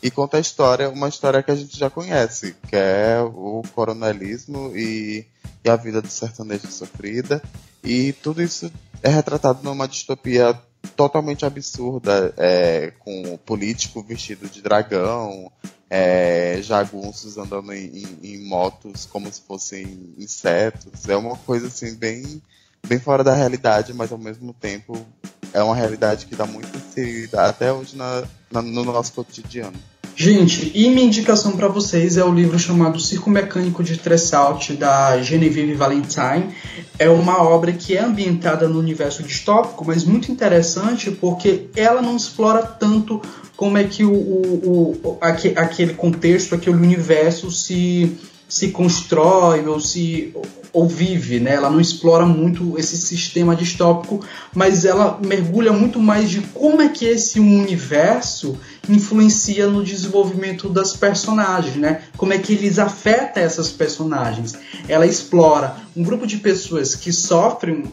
e conta a história, uma história que a gente já conhece, que é o coronelismo e, e a vida do sertanejo sofrida. E tudo isso é retratado numa distopia totalmente absurda, é, com o político vestido de dragão, é, jagunços andando em, em, em, motos como se fossem insetos. É uma coisa assim bem, bem fora da realidade, mas ao mesmo tempo é uma realidade que dá muito inserida até hoje na, na, no nosso cotidiano. Gente, e minha indicação para vocês é o livro chamado Circo Mecânico de Tressault, da Genevieve Valentine. É uma obra que é ambientada no universo distópico, mas muito interessante porque ela não explora tanto como é que o, o, o aquele contexto, aquele universo se, se constrói ou se ou vive, né? Ela não explora muito esse sistema distópico, mas ela mergulha muito mais de como é que esse universo influencia no desenvolvimento das personagens, né? Como é que eles afetam essas personagens. Ela explora um grupo de pessoas que sofrem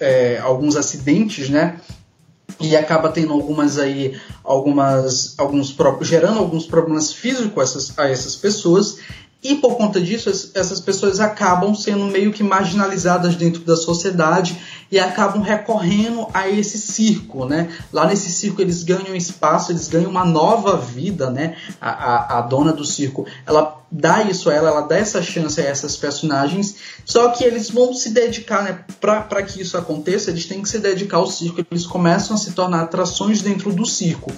é, alguns acidentes, né? E acaba tendo algumas aí, algumas, alguns gerando alguns problemas físicos a essas, a essas pessoas e por conta disso, essas pessoas acabam sendo meio que marginalizadas dentro da sociedade e acabam recorrendo a esse circo, né? Lá nesse circo eles ganham espaço, eles ganham uma nova vida, né? A, a, a dona do circo, ela dá isso a ela, ela dá essa chance a essas personagens, só que eles vão se dedicar, né? Para que isso aconteça, eles têm que se dedicar ao circo, eles começam a se tornar atrações dentro do circo.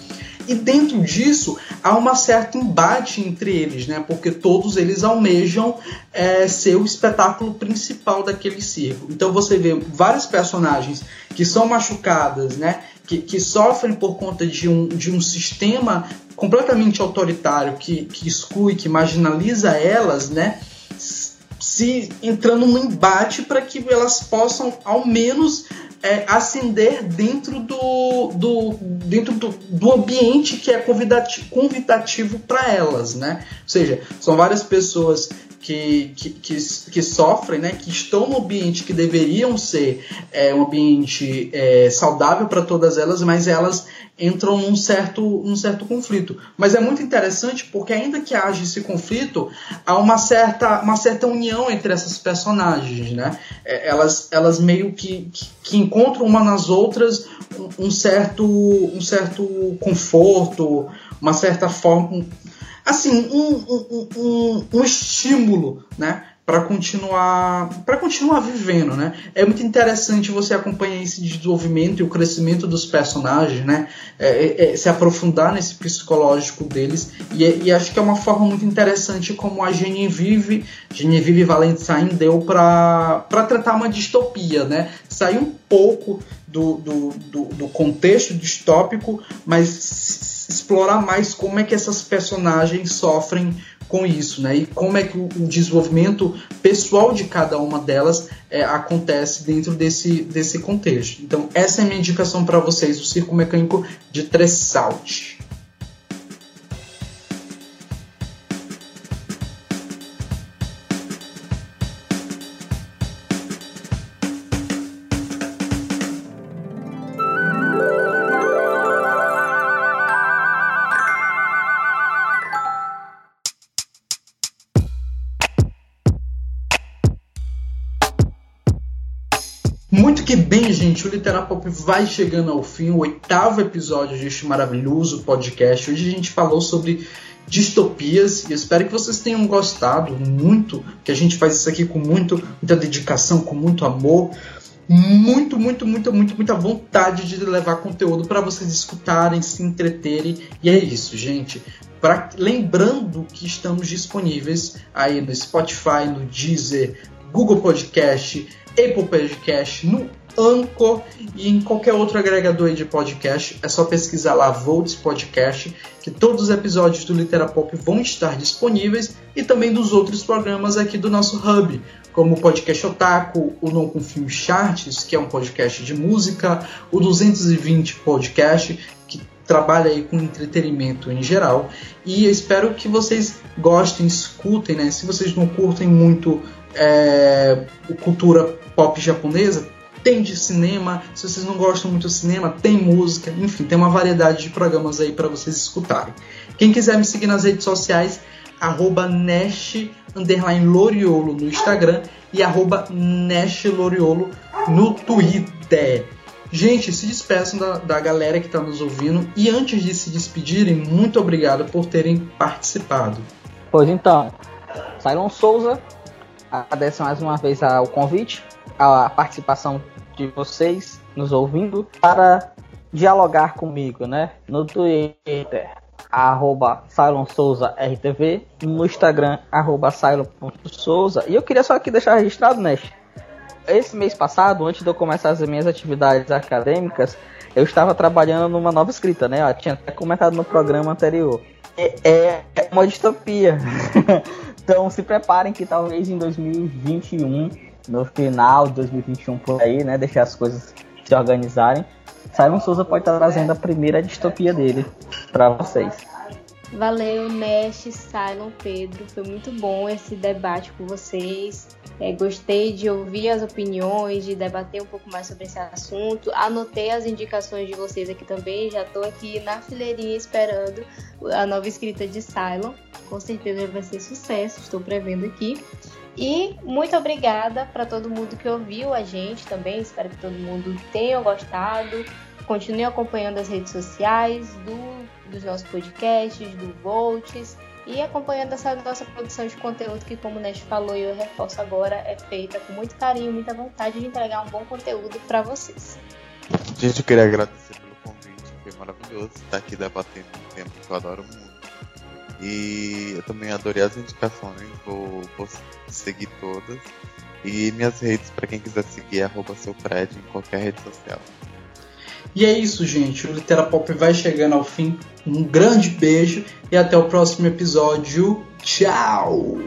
E dentro disso há uma certa embate entre eles, né? Porque todos eles almejam é, ser o espetáculo principal daquele circo. Então você vê vários personagens que são machucadas, né? Que, que sofrem por conta de um, de um sistema completamente autoritário que, que exclui, que marginaliza elas, né? Se entrando no embate para que elas possam ao menos é, ascender dentro do, do, dentro do, do ambiente que é convidativo, convidativo para elas, né? Ou seja, são várias pessoas que, que, que, que, sofrem, né, que estão no ambiente que deveriam ser é, um ambiente é, saudável para todas elas, mas elas entram num certo, num certo conflito. Mas é muito interessante porque ainda que haja esse conflito, há uma certa, uma certa união entre essas personagens, né? É, elas, elas meio que, que, que encontram uma nas outras um, um, certo, um certo conforto, uma certa forma, assim, um, um, um, um estímulo, né? Para continuar para continuar vivendo, né? É muito interessante você acompanhar esse desenvolvimento e o crescimento dos personagens, né? É, é, é, se aprofundar nesse psicológico deles e, e, acho que é uma forma muito interessante como a Genevieve Genevieve Valentine deu para para tratar uma distopia, né? Sair um pouco do, do, do, do contexto distópico, mas explorar mais como é que essas personagens sofrem com isso, né? E como é que o, desenvolvimento pessoal de cada uma delas é, acontece dentro desse, desse contexto. Então, essa é a minha indicação para vocês, o Circo Mecânico de Tressalte. Vai chegando ao fim, o oitavo episódio deste maravilhoso podcast. Hoje a gente falou sobre distopias e espero que vocês tenham gostado muito, que a gente faz isso aqui com muito, muita dedicação, com muito amor, muito, muito, muito, muito, muita vontade de levar conteúdo para vocês escutarem, se entreterem. E é isso, gente. Pra, lembrando que estamos disponíveis aí no Spotify, no Deezer, Google Podcast, Apple Podcast, no Anchor e em qualquer outro agregador de podcast. É só pesquisar lá Volts Podcast, que todos os episódios do Literapop vão estar disponíveis e também dos outros programas aqui do nosso hub, como o podcast Otaku, o Não Confio Charts, que é um podcast de música, o 220 Podcast, que trabalha aí com entretenimento em geral. E eu espero que vocês gostem, escutem, né? Se vocês não curtem muito é, cultura pop japonesa, tem de cinema. Se vocês não gostam muito de cinema, tem música. Enfim, tem uma variedade de programas aí para vocês escutarem. Quem quiser me seguir nas redes sociais, arroba Nash Loriolo no Instagram e arroba Nash Loriolo no Twitter. Gente, se despeçam da, da galera que está nos ouvindo e antes de se despedirem, muito obrigado por terem participado. Pois então, Cylon Souza, agradeço mais uma vez ao convite, a participação de vocês nos ouvindo para dialogar comigo, né? No Twitter, arroba RTV, no Instagram, arroba Souza. E eu queria só aqui deixar registrado, né? Esse mês passado, antes de eu começar as minhas atividades acadêmicas, eu estava trabalhando numa nova escrita, né? Eu tinha até comentado no programa anterior. É, é uma distopia. então se preparem que talvez em 2021, no final de 2021 por aí, né? Deixar as coisas se organizarem Simon Souza pode estar trazendo a primeira distopia dele para vocês. Valeu, Nash, Silon, Pedro. Foi muito bom esse debate com vocês. É, gostei de ouvir as opiniões, de debater um pouco mais sobre esse assunto. Anotei as indicações de vocês aqui também. Já estou aqui na fileirinha esperando a nova escrita de Silon. Com certeza vai ser sucesso, estou prevendo aqui. E muito obrigada para todo mundo que ouviu a gente também. Espero que todo mundo tenha gostado. Continue acompanhando as redes sociais do, dos nossos podcasts, do Volts e acompanhando essa nossa produção de conteúdo que, como o Nest falou e eu reforço agora, é feita com muito carinho, muita vontade de entregar um bom conteúdo para vocês. Gente, eu queria agradecer pelo convite, foi maravilhoso estar aqui debatendo um tema que eu adoro muito. E eu também adorei as indicações, vou, vou seguir todas. E minhas redes, para quem quiser seguir, é arroba seu prédio em qualquer rede social. E é isso, gente. O Literapop vai chegando ao fim. Um grande beijo e até o próximo episódio. Tchau!